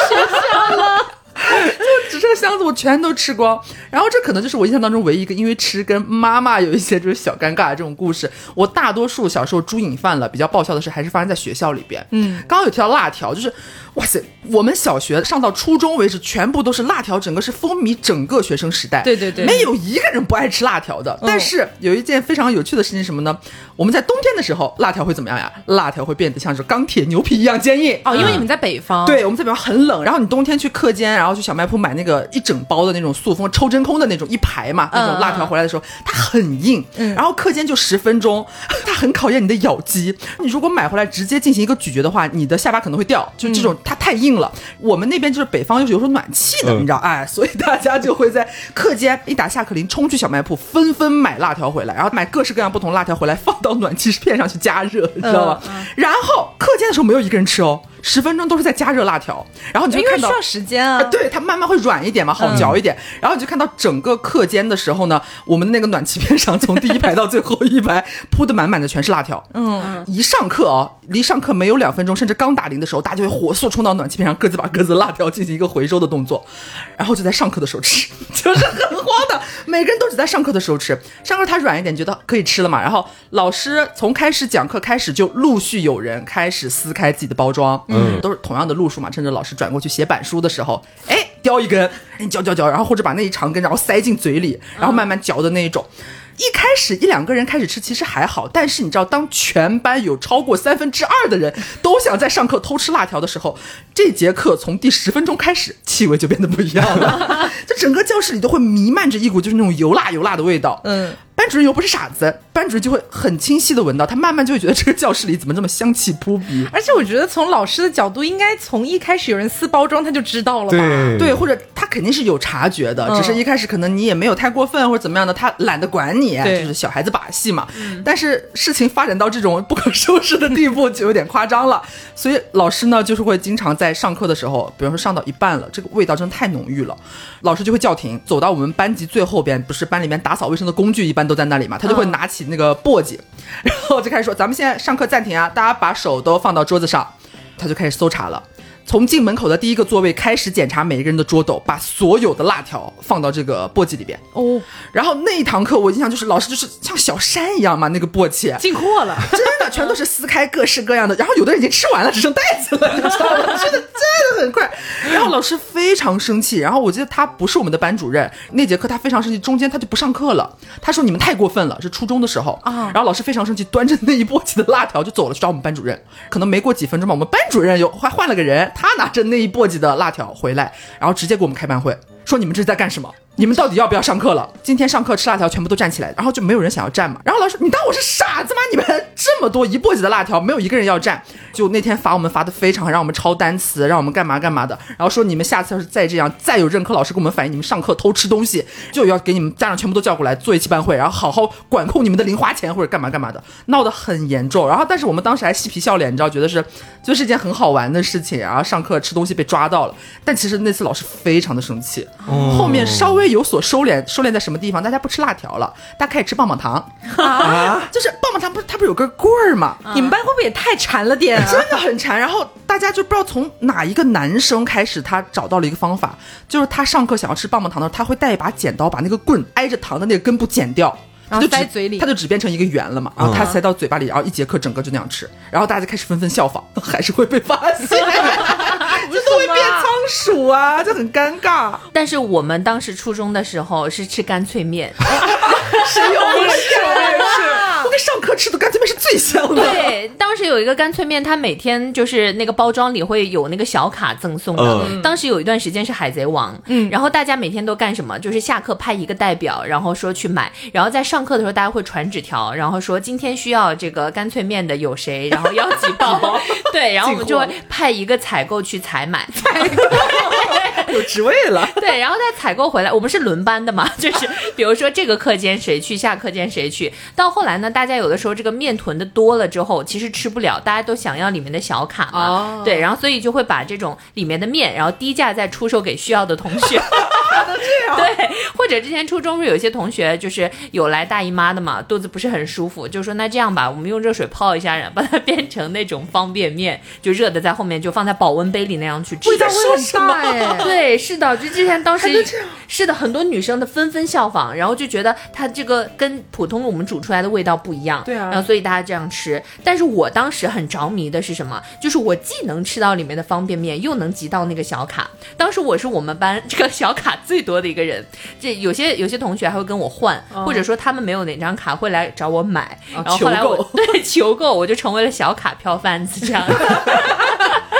校了。只剩箱子我全都吃光。然后这可能就是我印象当中唯一一个因为吃跟妈妈有一些就是小尴尬的这种故事。我大多数小时候猪瘾犯了，比较爆笑的事还是发生在学校里边。嗯，刚刚有提到辣条，就是哇塞，我们小学上到初中为止，全部都是辣条，整个是风靡整个学生时代。对对对没有一个人不爱吃辣条的。但是有一件非常有趣的事情是什么呢？我们在冬天的时候，辣条会怎么样呀？辣条会变得像是钢铁牛皮一样坚硬。哦，因为你们在北方，对，我们在北方很冷，然后你冬天去课间，然后去小卖铺买那个一整包的那种塑封抽真空的那种一排嘛，那种辣条回来的时候，它很硬，然后课间就十分钟，它很考验你的咬肌。你如果买回来直接进行一个咀嚼的话，你的下巴可能会掉，就这种它太硬了。我们那边就是北方又是有时候暖气的，嗯你知道，哎，所以大家就会在课间一打下课铃冲去小卖铺，纷纷买辣条回来，然后买各式各样不同辣条回来，放到暖气片上去加热，你知道吗？然后课间的时候没有一个人吃哦，十分钟都是在加热辣条，然后你就看到需要时间啊啊，。对，它慢慢会软一点嘛，好嚼一点。然后你就看到整个课间的时候呢，我们的那个暖气片上，从第一排到最后一排铺的满满的全是辣条。嗯，一上课哦，离上课没有两分钟，甚至刚打铃的时候，大家就会火速冲到暖气片上，各自把各自的辣条进行一个回收的动作，然后就在上课的时候吃，就是很慌的。每个人都只在上课的时候吃，上课它软一点，觉得可以吃了嘛。然后老师从开始讲课开始，就陆续有人开始撕开自己的包装，嗯，都是同样的路数嘛。趁着老师转过去写板书的时候，哎，叼一根，你嚼嚼嚼，然后或者把那一长根，然后塞进嘴里，然后慢慢嚼的那一种。一开始一两个人开始吃其实还好，但是你知道，当全班有超过三分之二的人都想在上课偷吃辣条的时候，这节课从第十分钟开始，气味就变得不一样了，就整个教室里都会弥漫着一股就是那种油辣油辣的味道。嗯，班主任又不是傻子，班主任就会很清晰的闻到，他慢慢就会觉得这个教室里怎么这么香气扑鼻。而且我觉得从老师的角度，应该从一开始有人撕包装他就知道了吧？对对，或者他肯定是有察觉的，嗯只是一开始可能你也没有太过分或者怎么样的，他懒得管你，对就是小孩子把戏嘛。但是事情发展到这种不可收拾的地步，就有点夸张了。所以老师呢，就是会经常在上课的时候，比如说上到一半了，这个味道真的太浓郁了，老师就会叫停，走到我们班级最后边，不是班里面打扫卫生的工具一般都在那里嘛，他就会拿起那个簸箕，然后就开始说：“咱们现在上课暂停啊，大家把手都放到桌子上。”他就开始搜查了。从进门口的第一个座位开始检查每一个人的桌斗，把所有的辣条放到这个簸箕里边。哦，然后那一堂课我印象就是老师就是像小山一样嘛，那个簸箕进货了。真的全都是撕开各式各样的，然后有的人已经吃完了，只剩袋子了，你知道吗？吃的真的很快。然后老师非常生气，然后我记得他不是我们的班主任，那节课他非常生气，中间他就不上课了。他说你们太过分了，是初中的时候啊然后老师非常生气，端着那一簸箕的辣条就走了去找我们班主任。可能没过几分钟吧，我们班主任又还换了个人，他拿着那一簸箕的辣条回来，然后直接给我们开班会，说你们这是在干什么？你们到底要不要上课了？今天上课吃辣条，全部都站起来，然后就没有人想要站嘛。然后老师，你当我是傻子吗？你们这么多一簸箕的辣条，没有一个人要站。就那天罚我们罚的非常狠，让我们抄单词，让我们干嘛干嘛的。然后说你们下次要是再这样，再有任课老师跟我们反映你们上课偷吃东西，就要给你们家长全部都叫过来做一期班会，然后好好管控你们的零花钱或者干嘛干嘛的，闹得很严重。然后但是我们当时还嬉皮笑脸，你知道，觉得是就是一件很好玩的事情。然后上课吃东西被抓到了，但其实那次老师非常的生气，后面稍微有所收敛，收敛在什么地方？大家不吃辣条了，大家开始吃棒棒糖，啊，就是棒棒糖不是它不是有根棍儿吗？你们班会不会也太馋了点啊？真的很馋。然后大家就不知道从哪一个男生开始，他找到了一个方法，就是他上课想要吃棒棒糖的时候，他会带一把剪刀，把那个棍挨着糖的那个根部剪掉。然后塞嘴里它就只变成一个圆了嘛，然后他塞到嘴巴里，然后一节课整个就那样吃，然后大家就开始纷纷效仿，还是会被发现，就 都会变仓鼠啊，就很尴尬。但是我们当时初中的时候是吃干脆面，是有我是，上课吃的干脆面是最香的。对，当时有一个干脆面，它每天就是那个包装里会有那个小卡赠送的。嗯当时有一段时间是海贼王，嗯，然后大家每天都干什么？就是下课派一个代表，然后说去买，然后在上课的时候大家会传纸条，然后说今天需要这个干脆面的有谁，然后要几包，对，然后我们就会派一个采购去采买，有职位了。对，然后再采购回来，我们是轮班的嘛，就是比如说这个课间谁去，下课间谁去。到后来呢，大家有的时候这个面囤的多了之后，其实吃不了，大家都想要里面的小卡嘛，哦对，然后所以就会把这种里面的面，然后低价再出售给需要的同学。对，或者之前初中不是有些同学就是有来大姨妈的嘛，肚子不是很舒服，就说那这样吧，我们用热水泡一下，然后把它变成那种方便面，就热的在后面就放在保温杯里那样去吃。味道会很大哎。对，是的，就之前当时是的，很多女生的纷纷效仿，然后就觉得它这个跟普通我们煮出来的味道不一样，对啊然后所以大家这样吃。但是我当时很着迷的是什么？就是我既能吃到里面的方便面，又能集到那个小卡。当时我是我们班这个小卡最多的一个人，这有些有些同学还会跟我换，或者说他们没有哪张卡会来找我买，啊然后后来我求对求购，我就成为了小卡票贩子这样。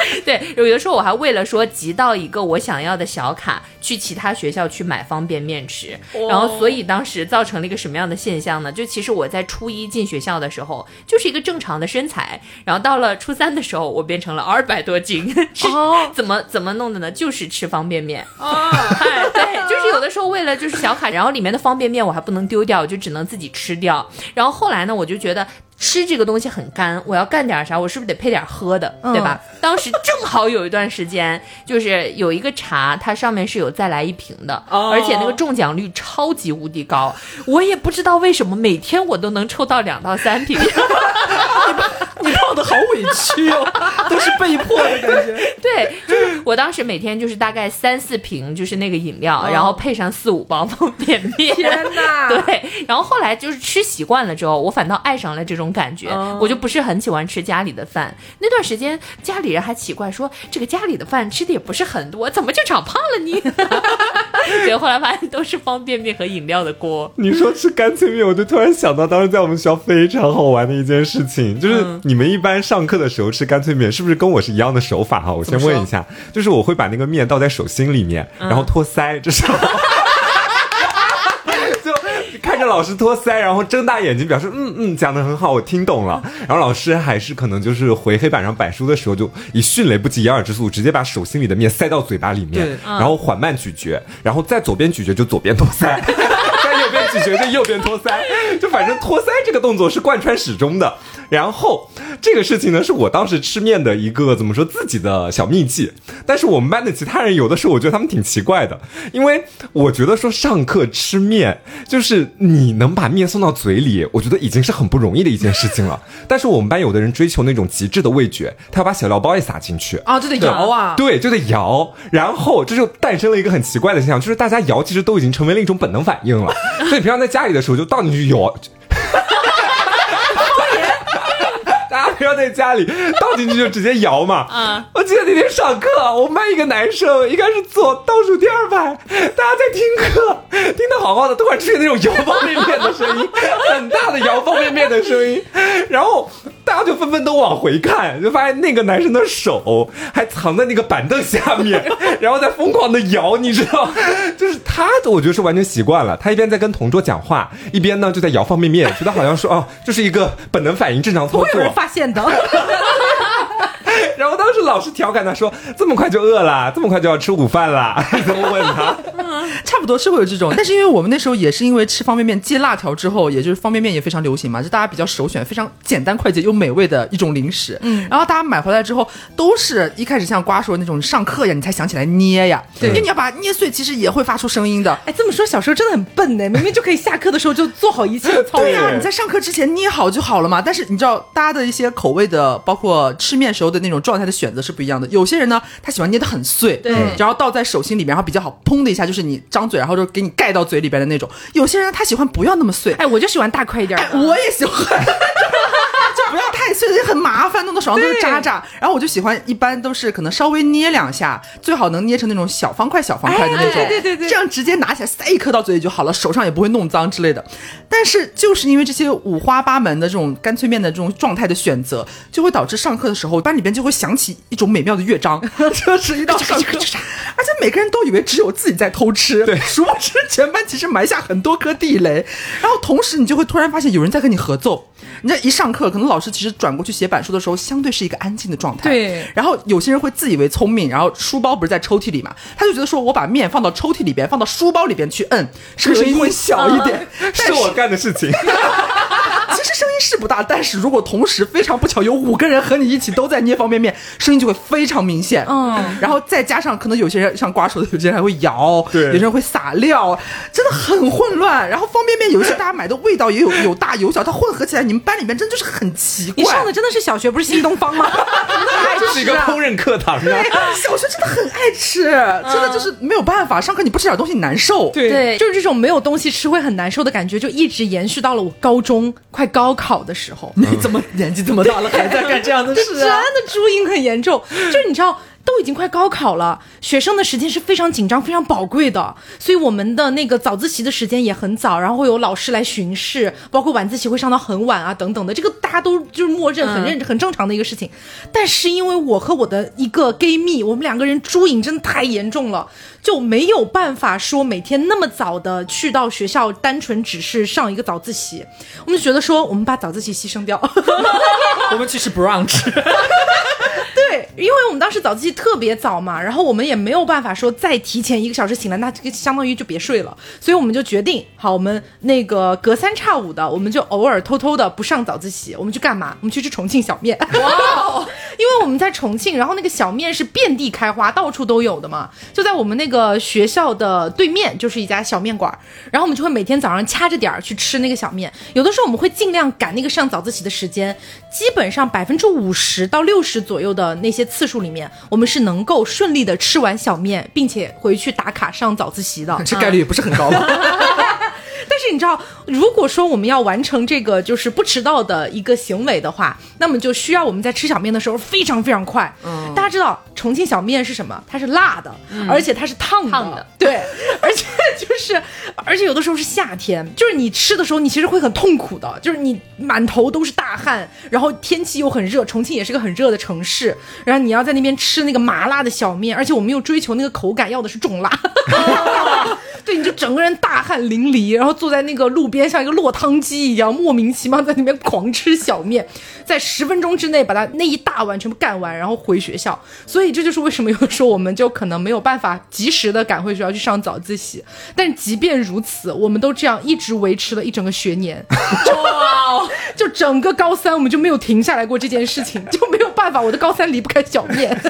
对，有的时候我还为了说集到一个我想要的小卡，去其他学校去买方便面吃，然后所以当时造成了一个什么样的现象呢？就其实我在初一进学校的时候就是一个正常的身材，然后到了初三的时候我变成了二百多斤，是哦怎么怎么弄的呢？就是吃方便面。哦，对，就是有的时候为了就是小卡，然后里面的方便面我还不能丢掉，我就只能自己吃掉。然后后来呢，我就觉得。吃这个东西很干，我要干点啥？我是不是得配点喝的，对吧？当时正好有一段时间，就是有一个茶，它上面是有再来一瓶的，哦而且那个中奖率超级无敌高。我也不知道为什么，每天我都能抽到两到三瓶。你胖的好委屈哦，都是被迫的感觉。对，就是我当时每天就是大概三四瓶，就是那个饮料，然后配上四五包方便面。天哪！对，然后后来就是吃习惯了之后，我反倒爱上了这种感觉，我就不是很喜欢吃家里的饭。那段时间家里人还奇怪说，这个家里的饭吃的也不是很多，怎么就长胖了你？结果后来发现都是方便面和饮料的锅。你说吃干脆面，我就突然想到当时在我们学校非常好玩的一件事情，就是你们一般上课的时候吃干脆面，是不是跟我是一样的手法哈？我先问一下，就是我会把那个面倒在手心里面，然后托腮，这是。就看着老师托腮，然后睁大眼睛表示嗯嗯讲的很好，我听懂了。然后老师还是可能就是回黑板上摆书的时候，就以迅雷不及掩耳之速，直接把手心里的面塞到嘴巴里面对，然后缓慢咀嚼，然后在左边咀嚼就左边托腮，在右边咀嚼就右边托腮，就反正托腮这个动作是贯穿始终的。然后这个事情呢，是我当时吃面的一个怎么说自己的小秘技。但是我们班的其他人有的时候，我觉得他们挺奇怪的，因为我觉得说上课吃面，就是你能把面送到嘴里，我觉得已经是很不容易的一件事情了。但是我们班有的人追求那种极致的味觉，他要把小料包也撒进去。啊，就得摇啊。对，就得摇，然后这就诞生了一个很奇怪的现象，就是大家摇其实都已经成为了一种本能反应了，所以平常在家里的时候就倒进去摇。大家平常在家里倒进去就直接摇嘛。嗯我记得那天上课，我们班一个男生应该是坐倒数第二排，大家在听课，听得好好的，突然出现那种摇方便面的声音，很大的摇方便面的声音，然后大家就纷纷都往回看，就发现那个男生的手还藏在那个板凳下面，然后在疯狂的摇，你知道，就是他，我觉得是完全习惯了，他一边在跟同桌讲话，一边呢就在摇方便面，觉得好像说哦，这是一个本能反应，正常操作不会有人。发现的。哈哈哈哈。然后当时老师调侃他说：“这么快就饿了，这么快就要吃午饭了？” 怎么问他？差不多是会有这种，但是因为我们那时候也是因为吃方便面戒辣条之后，也就是方便面也非常流行嘛，就大家比较首选非常简单快捷又美味的一种零食。嗯，然后大家买回来之后，都是一开始像瓜说的那种上课呀，你才想起来捏呀，对因为你要把它捏碎，其实也会发出声音的。哎，这么说小时候真的很笨呢，明明就可以下课的时候就做好一切的操作。对呀、你在上课之前捏好就好了嘛。但是你知道，大家的一些口味的，包括吃面时候的那种状态的选择是不一样的。有些人呢，他喜欢捏得很碎，对然后倒在手心里面，然后比较好，砰的一下，就是你张嘴，然后就给你盖到嘴里边的那种。有些人他喜欢不要那么碎，哎，我就喜欢大块一点哎，我也喜欢。就不要太碎，也很麻烦，弄得手上都是渣渣。然后我就喜欢，一般都是可能稍微捏两下，最好能捏成那种小方块、小方块的那种。哎对对对对这样直接拿起来塞一颗到嘴里就好了，手上也不会弄脏之类的。但是就是因为这些五花八门的这种干脆面的这种状态的选择，就会导致上课的时候班里边就会响起一种美妙的乐章，就是一到上课，而且每个人都以为只有自己在偷吃，对，殊不知全班其实埋下很多颗地雷。然后同时你就会突然发现有人在跟你合奏。你这一上课，可能老师其实转过去写板书的时候，相对是一个安静的状态。对然后有些人会自以为聪明，然后书包不是在抽屉里嘛，他就觉得说我把面放到抽屉里边，放到书包里边去摁，是不是声音会小一点？但 是我干的事情。其实声音是不大，但是如果同时非常不巧有五个人和你一起都在捏方便面，声音就会非常明显。嗯，然后再加上可能有些人像瓜手的，有些人还会摇，对有些人会撒料，真的很混乱。然后方便面有一些大家买的味道也有有大有小，它混合起来，你们班里面真的就是很奇怪。你上的真的是小学，不是新东方吗？这 是一个烹饪课堂啊！小学真的很爱吃，真的就是没有办法，上课你不吃点东西你难受。对对就是这种没有东西吃会很难受的感觉，就一直延续到了我高中快高考的时候。你 怎么年纪这么大了还在干这样的事啊 真啊？的朱茵很严重，就是你知道。都已经快高考了，学生的时间是非常紧张、非常宝贵的，所以我们的那个早自习的时间也很早，然后会有老师来巡视，包括晚自习会上到很晚啊等等的，这个大家都就是默认很认、很正常的一个事情。但是因为我和我的一个 gay 蜜，我们两个人猪瘾真的太严重了，就没有办法说每天那么早的去到学校，单纯只是上一个早自习，我们就觉得说我们把早自习牺牲掉。我们去吃 brunch，对，因为我们当时早自习特别早嘛，然后我们也没有办法说再提前一个小时醒来，那这个相当于就别睡了，所以我们就决定，好，我们那个隔三差五的，我们就偶尔偷偷的不上早自习，我们去干嘛？我们去吃重庆小面。哇！因为我们在重庆，然后那个小面是遍地开花，到处都有的嘛，就在我们那个学校的对面就是一家小面馆儿，然后我们就会每天早上掐着点儿去吃那个小面，有的时候我们会尽量赶那个上早自习的时间，基本上百分之五十到六十左右的那些次数里面，我们是能够顺利的吃完小面，并且回去打卡上早自习的。这概率也不是很高吧？但是你知道，如果说我们要完成这个就是不迟到的一个行为的话，那么就需要我们在吃小面的时候非常非常快。嗯，大家知道重庆小面是什么？它是辣的，而且它是烫的。烫的对，而且就是，而且有的时候是夏天，就是你吃的时候，你其实会很痛苦的，就是你满头都是大汗，然后天气又很热，重庆也是个很热的城市，然后你要在那边吃那个麻辣的小面，而且我们又追求那个口感，要的是重辣。对，你就整个人大汗淋漓，然后坐在那个路边像一个落汤鸡一样，莫名其妙在那边狂吃小面，在十分钟之内把它那一大碗全部干完，然后回学校。所以这就是为什么有的时候我们就可能没有办法及时的赶回学校去上早自习。但即便如此，我们都这样一直维持了一整个学年，哇，就整个高三我们就没有停下来过这件事情，就没有办法，我的高三离不开小面。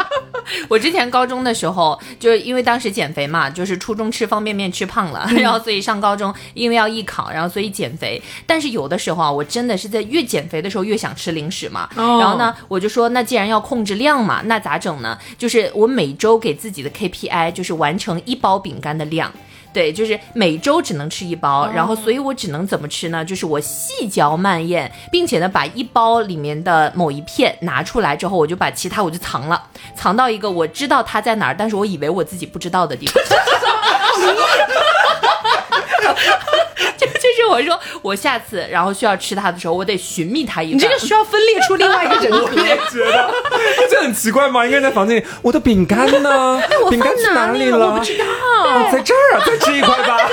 我之前高中的时候，就是因为当时减肥嘛，就是初中吃方便面吃胖了，然后所以上高中因为要艺考，然后所以减肥。但是有的时候啊，我真的是在越减肥的时候越想吃零食嘛。哦然后呢，我就说那既然要控制量嘛，那咋整呢？就是我每周给自己的 KPI 就是完成一包饼干的量。对，就是每周只能吃一包，然后所以我只能怎么吃呢？就是我细嚼慢咽，并且呢把一包里面的某一片拿出来之后，我就把其他我就藏了，藏到一个我知道它在哪儿，但是我以为我自己不知道的地方。就就是我说我下次然后需要吃它的时候，我得寻觅它一番。你这个需要分裂出另外一个人格。我也觉得，这很奇怪吗？一个人在房间里，我的饼干呢？我饼干去哪里了？我不知道哦，在这儿啊，再吃一块吧。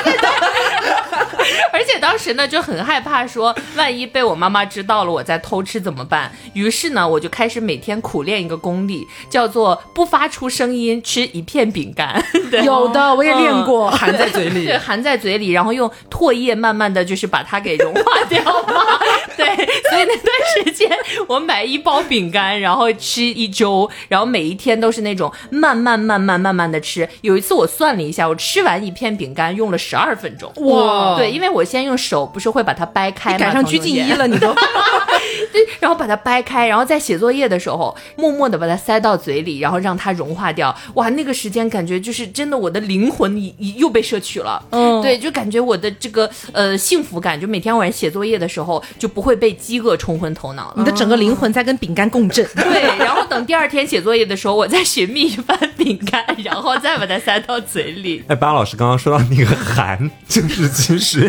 而且当时呢就很害怕说，万一被我妈妈知道了我在偷吃怎么办？于是呢，我就开始每天苦练一个功力，叫做不发出声音吃一片饼干。对有的我也练过，含在嘴里对。含在嘴里，然后用唾液慢慢的就是把它给融化掉嘛。对，所以那段时间我买一包饼干，然后吃一周，然后每一天都是那种慢慢慢慢慢慢的吃。有一次我算了一下，我吃完一片饼干用了十二分钟。哇对，因为我先用手不是会把它掰开嘛，赶上鞠婧祎了，你都 对，然后把它掰开，然后在写作业的时候，默默的把它塞到嘴里，然后让它融化掉。哇，那个时间感觉就是真的，我的灵魂已已又被摄取了。嗯对，就感觉我的这个呃幸福感，就每天晚上写作业的时候，就不会被饥饿冲昏头脑了。你的整个灵魂在跟饼干共振。对，然后等第二天写作业的时候，我再寻觅一番饼干，然后再把它塞到嘴里。哎，巴老师刚刚说到那个寒，就是其实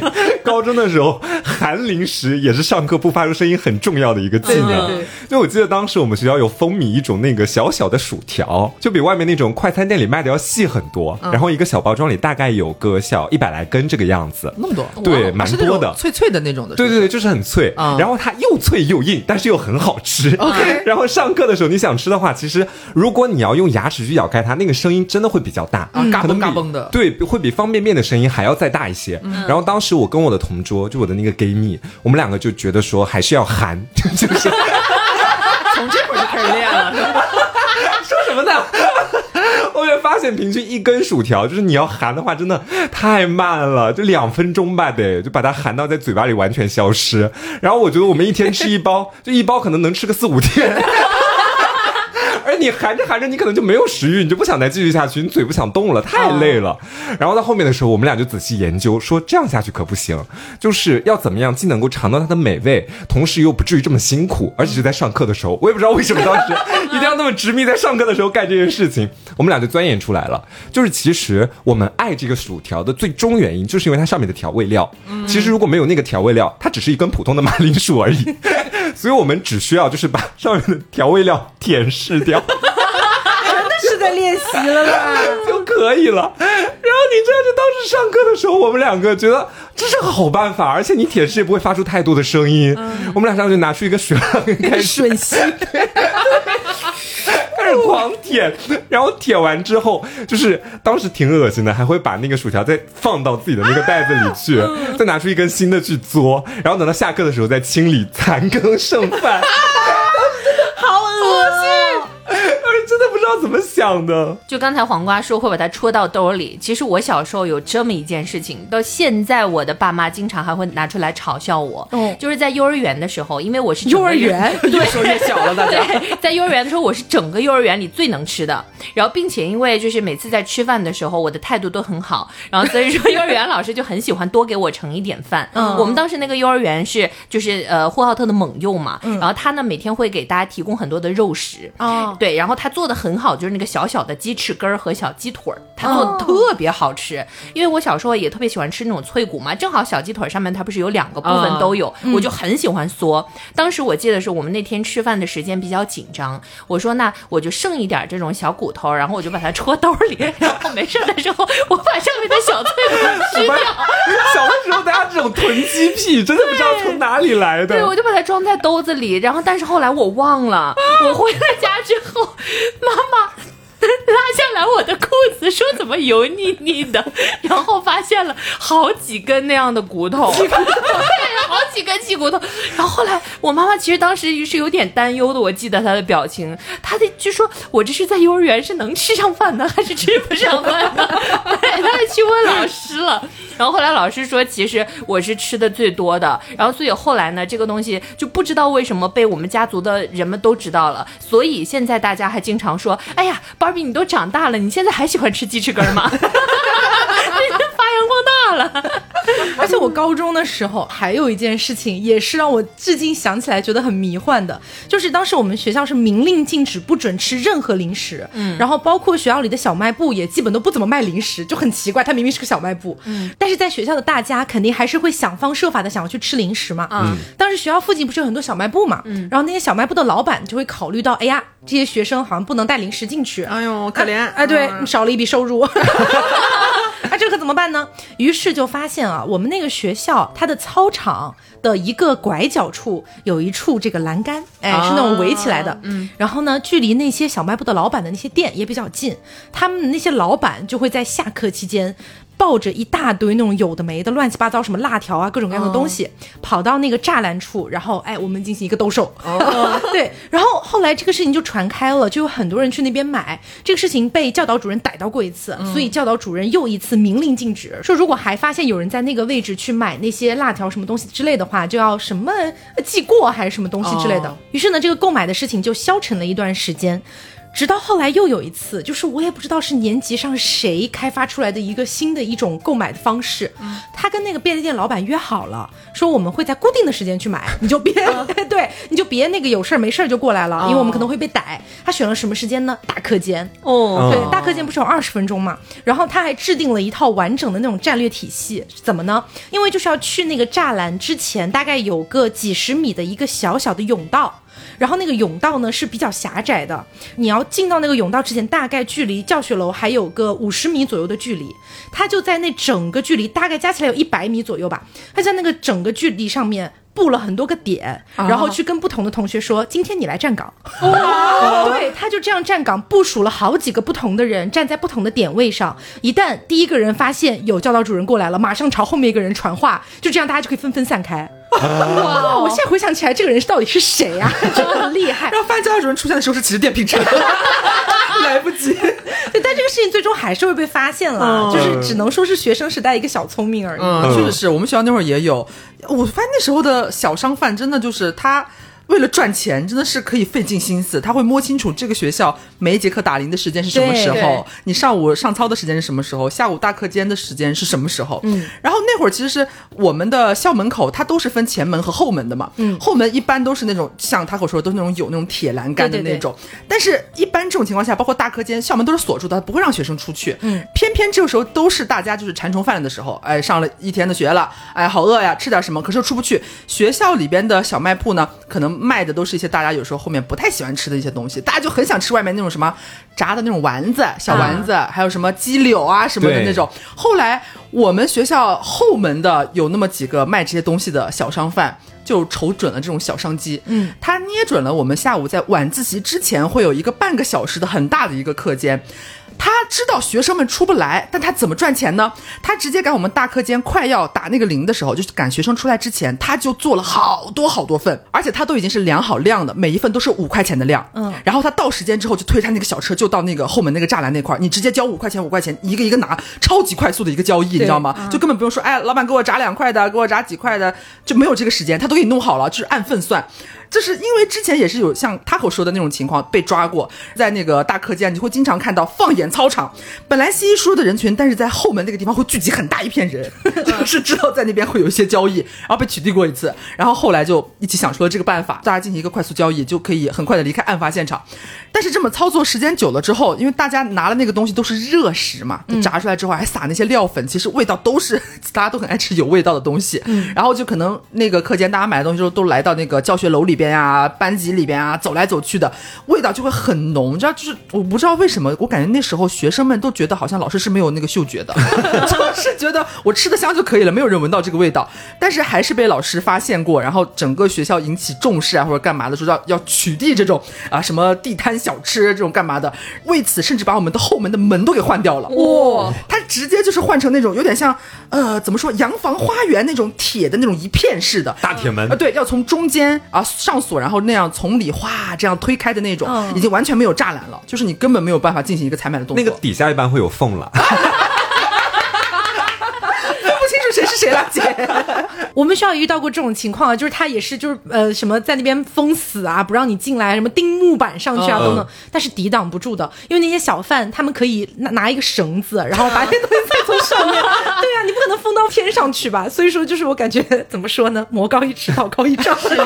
高中的时候含零食也是上课不发出声音很重要的一个技能。就我记得当时我们学校有风靡一种那个小小的薯条，就比外面那种快餐店里卖的要细很多，然后一个小包装里大概有个小一百来根这个样子。那么多，对蛮多的脆脆的那种的。对对对，就是很脆，嗯然后它又脆又硬，但是又很好吃。OK 然后上课的时候你想吃的话，其实如果你要用牙齿去咬开它，那个声音真的会比较大，啊嘎嘣嘎嘣的对，会比方便面的声音还要再大一些。然后当时我跟我的同桌，就我的那个 gay 蜜，我们两个就觉得说还是要含，就是从这会儿就开始练了。说什么呢？后面发现平均一根薯条，就是你要含的话，真的太慢了，就两分钟吧得，就把它含到在嘴巴里完全消失。然后我觉得我们一天吃一包，就一包可能能吃个四五天。而你含着含着，你可能就没有食欲，你就不想再继续下去，你嘴不想动了，太累了。然后到后面的时候，我们俩就仔细研究，说这样下去可不行，就是要怎么样既能够尝到它的美味，同时又不至于这么辛苦，而且是在上课的时候，我也不知道为什么当时 一定要那么执迷在上课的时候干这件事情。我们俩就钻研出来了，就是其实我们爱这个薯条的最终原因，就是因为它上面的调味料。其实如果没有那个调味料，它只是一根普通的马铃薯而已。所以我们只需要就是把上面的调味料舔舐掉。是在练习了啦。就可以了。然后你知道，就当时上课的时候，我们两个觉得这是个好办法，而且你舔舐也不会发出太多的声音。我们俩上去拿出一个水浪开始吮吸，开始狂舔，然后舔完之后，就是当时挺恶心的，还会把那个薯条再放到自己的那个袋子里去，再拿出一根新的去嘬，然后等到下课的时候再清理残羹剩饭。知道怎么想的。就刚才黄瓜说会把它戳到兜里，其实我小时候有这么一件事情，到现在我的爸妈经常还会拿出来嘲笑我。哦就是在幼儿园的时候，因为我是幼儿园 越说越小了，大家。对，在幼儿园的时候，我是整个幼儿园里最能吃的。然后，并且因为就是每次在吃饭的时候，我的态度都很好，然后所以说幼儿园老师就很喜欢多给我盛一点饭。嗯我们当时那个幼儿园是就是呃呼和浩特的蒙幼嘛，然后他呢每天会给大家提供很多的肉食。哦对，然后他做的很好，就是那个小小的鸡翅根儿和小鸡腿儿，它做的特别好吃。因为我小时候也特别喜欢吃那种脆骨嘛，正好小鸡腿上面它不是有两个部分啊都有，我就很喜欢嗦。当时我记得是我们那天吃饭的时间比较紧张，我说那我就剩一点这种小骨头，然后我就把它戳兜里，然后没事的时候我把上面的小脆骨吃掉。小的时候，大家这种囤积癖真的不知道从哪里来的。对，我就把它装在兜子里，然后但是后来我忘了，我回了家之后，妈妈。拉下来我的裤子，说怎么油腻腻的，然后发现了好几根那样的骨头，对，好几根鸡骨头。然后后来我妈妈其实当时是有点担忧的，我记得她的表情，她的就说我这是在幼儿园是能吃上饭的还是吃不上饭的？对，她就去问老师了。然后后来老师说，其实我是吃的最多的。然后所以后来呢，这个东西就不知道为什么被我们家族的人们都知道了。所以现在大家还经常说：“哎呀，芭你都长大了，你现在还喜欢吃鸡翅根吗？” 发扬光大了。而且我高中的时候还有一件事情，也是让我至今想起来觉得很迷幻的，就是当时我们学校是明令禁止不准吃任何零食，嗯，然后包括学校里的小卖部也基本都不怎么卖零食，就很奇怪，它明明是个小卖部，嗯，但是在学校的大家肯定还是会想方设法的想要去吃零食嘛，嗯，当时学校附近不是有很多小卖部嘛，嗯，然后那些小卖部的老板就会考虑到，哎呀，这些学生好像不能带零食进去，哎呦，可怜！哎，对，嗯。少了一笔收入。那这可怎么办呢？于是就发现啊，我们那个学校它的操场的一个拐角处有一处这个栏杆，哎，是那种围起来的。嗯，然后呢，距离那些小卖部的老板的那些店也比较近，他们那些老板就会在下课期间。抱着一大堆那种有的没的乱七八糟什么辣条啊各种各样的东西，跑到那个栅栏处，然后哎，我们进行一个兜售。对，然后后来这个事情就传开了，就有很多人去那边买。这个事情被教导主任逮到过一次，所以教导主任又一次明令禁止，说如果还发现有人在那个位置去买那些辣条什么东西之类的话，就要什么记过还是什么东西之类的。哦于是呢，这个购买的事情就消沉了一段时间。直到后来又有一次，就是我也不知道是年级上谁开发出来的一个新的一种购买的方式。他跟那个便利店老板约好了，说我们会在固定的时间去买，你就别、对，你就别那个有事儿没事儿就过来了，因为我们可能会被逮。他选了什么时间呢？大课间。哦，对，大课间不是有二十分钟嘛？然后他还制定了一套完整的那种战略体系，怎么呢？因为就是要去那个栅栏之前，大概有个几十米的一个小小的甬道。然后那个甬道呢是比较狭窄的，你要进到那个甬道之前，大概距离教学楼还有个五十米左右的距离。他就在那整个距离，大概加起来有一百米左右吧。他在那个整个距离上面布了很多个点，然后去跟不同的同学说：“今天你来站岗。” 对，他就这样站岗，部署了好几个不同的人站在不同的点位上。一旦第一个人发现有教导主任过来了，马上朝后面一个人传话，就这样大家就可以纷纷散开。哇！我现在回想起来，这个人到底是谁呀、真的很厉害。然后发现教导主任出现的时候是骑着电瓶车，来不及。对，但这个事情最终还是会被发现了，嗯就是只能说是学生时代一个小聪明而已。嗯，确实是我们学校那会儿也有。我发现那时候的小商贩真的就是他。为了赚钱，真的是可以费尽心思。他会摸清楚这个学校每一节课打铃的时间是什么时候，你上午上操的时间是什么时候，下午大课间的时间是什么时候。嗯，然后那会儿其实是我们的校门口，它都是分前门和后门的嘛。嗯，后门一般都是那种像他口说的，都是那种有那种铁栏杆的对对对那种。但是，一般这种情况下，包括大课间，校门都是锁住的，不会让学生出去。嗯，偏偏这个时候都是大家就是馋虫犯了的时候，哎，上了一天的学了，哎，好饿呀，吃点什么，可是又出不去。学校里边的小卖铺呢，可能卖的都是一些大家有时候后面不太喜欢吃的一些东西，大家就很想吃外面那种什么炸的那种丸子、小丸子，还有什么鸡柳啊什么的那种。后来我们学校后门的有那么几个卖这些东西的小商贩。就瞅准了这种小商机，嗯，他捏准了我们下午在晚自习之前会有一个半个小时的很大的一个课间，他知道学生们出不来，但他怎么赚钱呢？他直接赶我们大课间快要打那个铃的时候，就是赶学生出来之前，他就做了好多好多份，而且他都已经是量好量的，每一份都是五块钱的量。嗯，然后他到时间之后就推他那个小车，就到那个后门那个栅栏那块儿，你直接交五块钱五块钱，一个一个拿，超级快速的一个交易，你知道吗？就根本不用说，哎，老板给我炸两块的，给我炸几块的，就没有这个时间，他都给你弄好了，就是按份算。就是因为之前也是有像他口说的那种情况被抓过，在那个大课间，你会经常看到放眼操场，本来稀稀疏疏的人群，但是在后门那个地方会聚集很大一片人，就是知道在那边会有一些交易，然后被取缔过一次，然后后来就一起想出了这个办法，大家进行一个快速交易，就可以很快的离开案发现场。但是这么操作时间久了之后，因为大家拿了那个东西都是热食嘛，就炸出来之后还撒那些料粉，其实味道都是大家都很爱吃有味道的东西。然后就可能那个课间大家买的东西之后都来到那个教学楼里边啊、班级里边啊，走来走去的，味道就会很浓。你知道，就是我不知道为什么，我感觉那时候学生们都觉得好像老师是没有那个嗅觉的，就是觉得我吃的香就可以了，没有人闻到这个味道。但是还是被老师发现过，然后整个学校引起重视啊，或者干嘛的，说要要取缔这种啊什么地摊小吃这种干嘛的。为此，甚至把我们的后门的门都给换掉了。哇，他直接就是换成那种有点像呃怎么说洋房花园那种铁的那种一片式的大铁门啊，对，要从中间啊上锁，然后那样从里哗这样推开的那种，嗯已经完全没有栅栏了，就是你根本没有办法进行一个采买的动作。那个底下一般会有缝了。分不清楚谁是谁了，姐。我们学校也遇到过这种情况啊，就是他也是就是呃什么在那边封死啊，不让你进来，什么钉木板上去啊嗯等等，但是抵挡不住的，因为那些小贩他们可以拿拿一个绳子，然后把那些东西再从上面，对啊，你不可能封到天上去吧？所以说就是我感觉怎么说呢，魔高一尺，道高一丈。是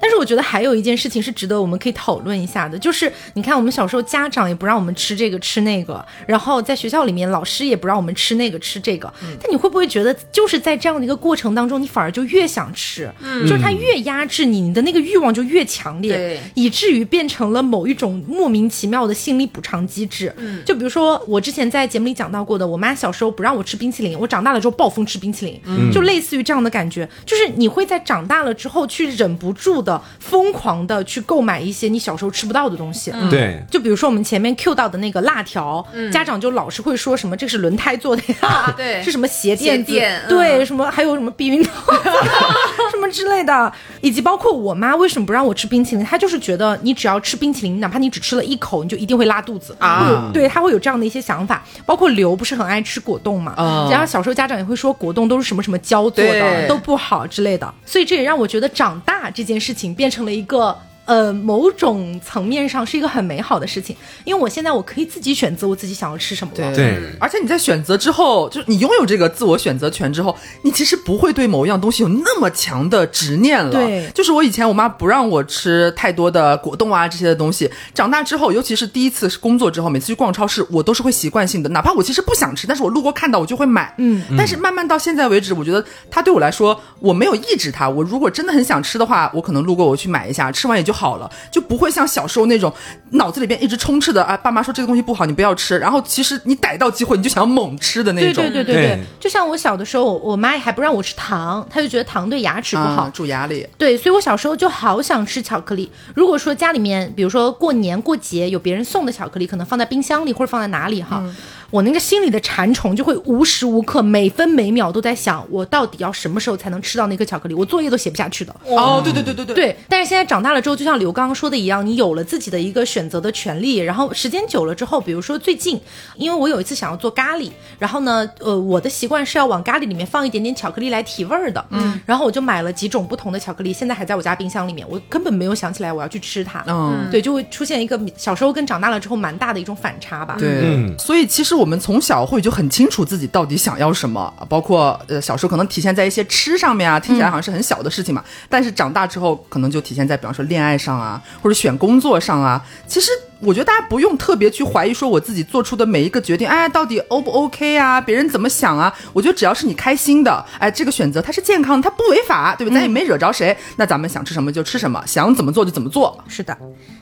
但是我觉得还有一件事情是值得我们可以讨论一下的，就是你看我们小时候家长也不让我们吃这个吃那个，然后在学校里面老师也不让我们吃那个吃这个，但你会不会觉得就是在这样的一个过程当中，你反而就越想吃，嗯。就是它越压制你，你的那个欲望就越强烈对，以至于变成了某一种莫名其妙的心理补偿机制。嗯，就比如说我之前在节目里讲到过的，我妈小时候不让我吃冰淇淋，我长大了之后暴风吃冰淇淋，嗯。就类似于这样的感觉，就是你会在长大了之后去忍不住的疯狂的去购买一些你小时候吃不到的东西。对，就比如说我们前面 Q 到的那个辣条，家长就老是会说什么这是轮胎做的呀，对。是什么鞋垫垫嗯。对，什么还有什么避孕套 什么之类的，以及包括我妈为什么不让我吃冰淇淋，她就是觉得你只要吃冰淇淋，哪怕你只吃了一口，你就一定会拉肚子。啊。对，她会有这样的一些想法。包括刘不是很爱吃果冻嘛，啊然后小时候家长也会说果冻都是什么什么胶做的，都不好之类的，所以这也让我觉得长大这件事情变成了一个。呃，某种层面上是一个很美好的事情，因为我现在我可以自己选择我自己想要吃什么了。对而且你在选择之后，就是你拥有这个自我选择权之后，你其实不会对某一样东西有那么强的执念了。对就是我以前我妈不让我吃太多的果冻啊这些的东西，长大之后，尤其是第一次工作之后，每次去逛超市，我都是会习惯性的，哪怕我其实不想吃，但是我路过看到我就会买。嗯，但是慢慢到现在为止，我觉得它对我来说，我没有抑制它。我如果真的很想吃的话，我可能路过我去买一下，吃完也就好了，就不会像小时候那种脑子里边一直充斥的啊，爸妈说这个东西不好，你不要吃，然后其实你逮到机会你就想要猛吃的那种。对对对对对，就像我小的时候，我我妈还不让我吃糖，她就觉得糖对牙齿不好。啊，蛀牙里。对，所以我小时候就好想吃巧克力。如果说家里面，比如说过年过节有别人送的巧克力，可能放在冰箱里或者放在哪里哈，我那个心里的馋虫就会无时无刻、每分每秒都在想，我到底要什么时候才能吃到那颗巧克力？我作业都写不下去的。哦，对对对对对。对，但是现在长大了之后，就像刘刚刚说的一样，你有了自己的一个选择的权利，然后时间久了之后，比如说最近，因为我有一次想要做咖喱，然后呢，呃，我的习惯是要往咖喱里面放一点点巧克力来提味儿的，嗯，然后我就买了几种不同的巧克力，现在还在我家冰箱里面，我根本没有想起来我要去吃它，嗯。对，就会出现一个小时候跟长大了之后蛮大的一种反差吧，对，嗯。所以其实我们从小会就很清楚自己到底想要什么，包括呃小时候可能体现在一些吃上面啊，听起来好像是很小的事情嘛，但是长大之后可能就体现在比方说恋爱爱上啊，或者选工作上啊。其实我觉得大家不用特别去怀疑说我自己做出的每一个决定，哎，到底 O 不 OK 啊？别人怎么想啊？我觉得只要是你开心的，哎，这个选择它是健康的，它不违法，对不对？咱也没惹着谁，那咱们想吃什么就吃什么，想怎么做就怎么做。是的，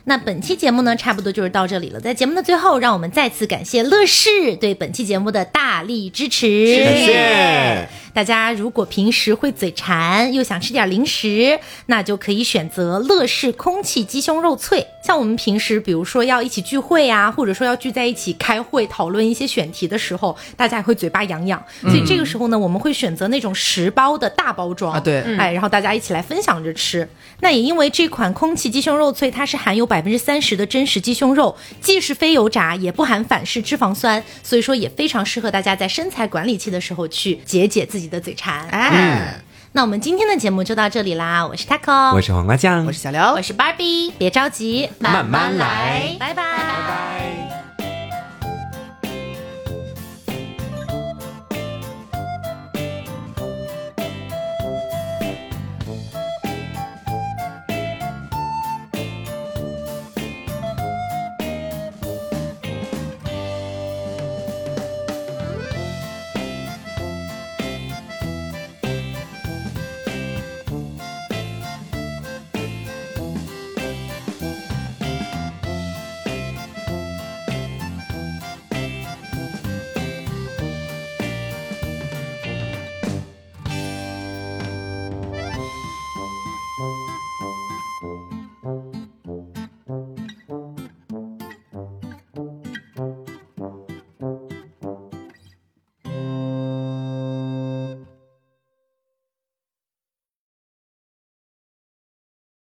那本期节目呢，差不多就是到这里了。在节目的最后，让我们再次感谢乐视对本期节目的大力支持。感谢。大家如果平时会嘴馋，又想吃点零食，那就可以选择乐视空气鸡胸肉脆。像我们平时比如说要一起聚会呀、或者说要聚在一起开会讨论一些选题的时候，大家也会嘴巴痒痒，所以这个时候呢，我们会选择那种十包的大包装啊对。哎，然后大家一起来分享着吃。那也因为这款空气鸡胸肉脆，它是含有百分之三十的真实鸡胸肉，既是非油炸，也不含反式脂肪酸，所以说也非常适合大家在身材管理期的时候去解解自己的嘴馋。哎，那我们今天的节目就到这里啦，我是 Taco，我是黄瓜酱，我是小刘我，是 Barbie，别着急，慢慢来拜拜。拜拜。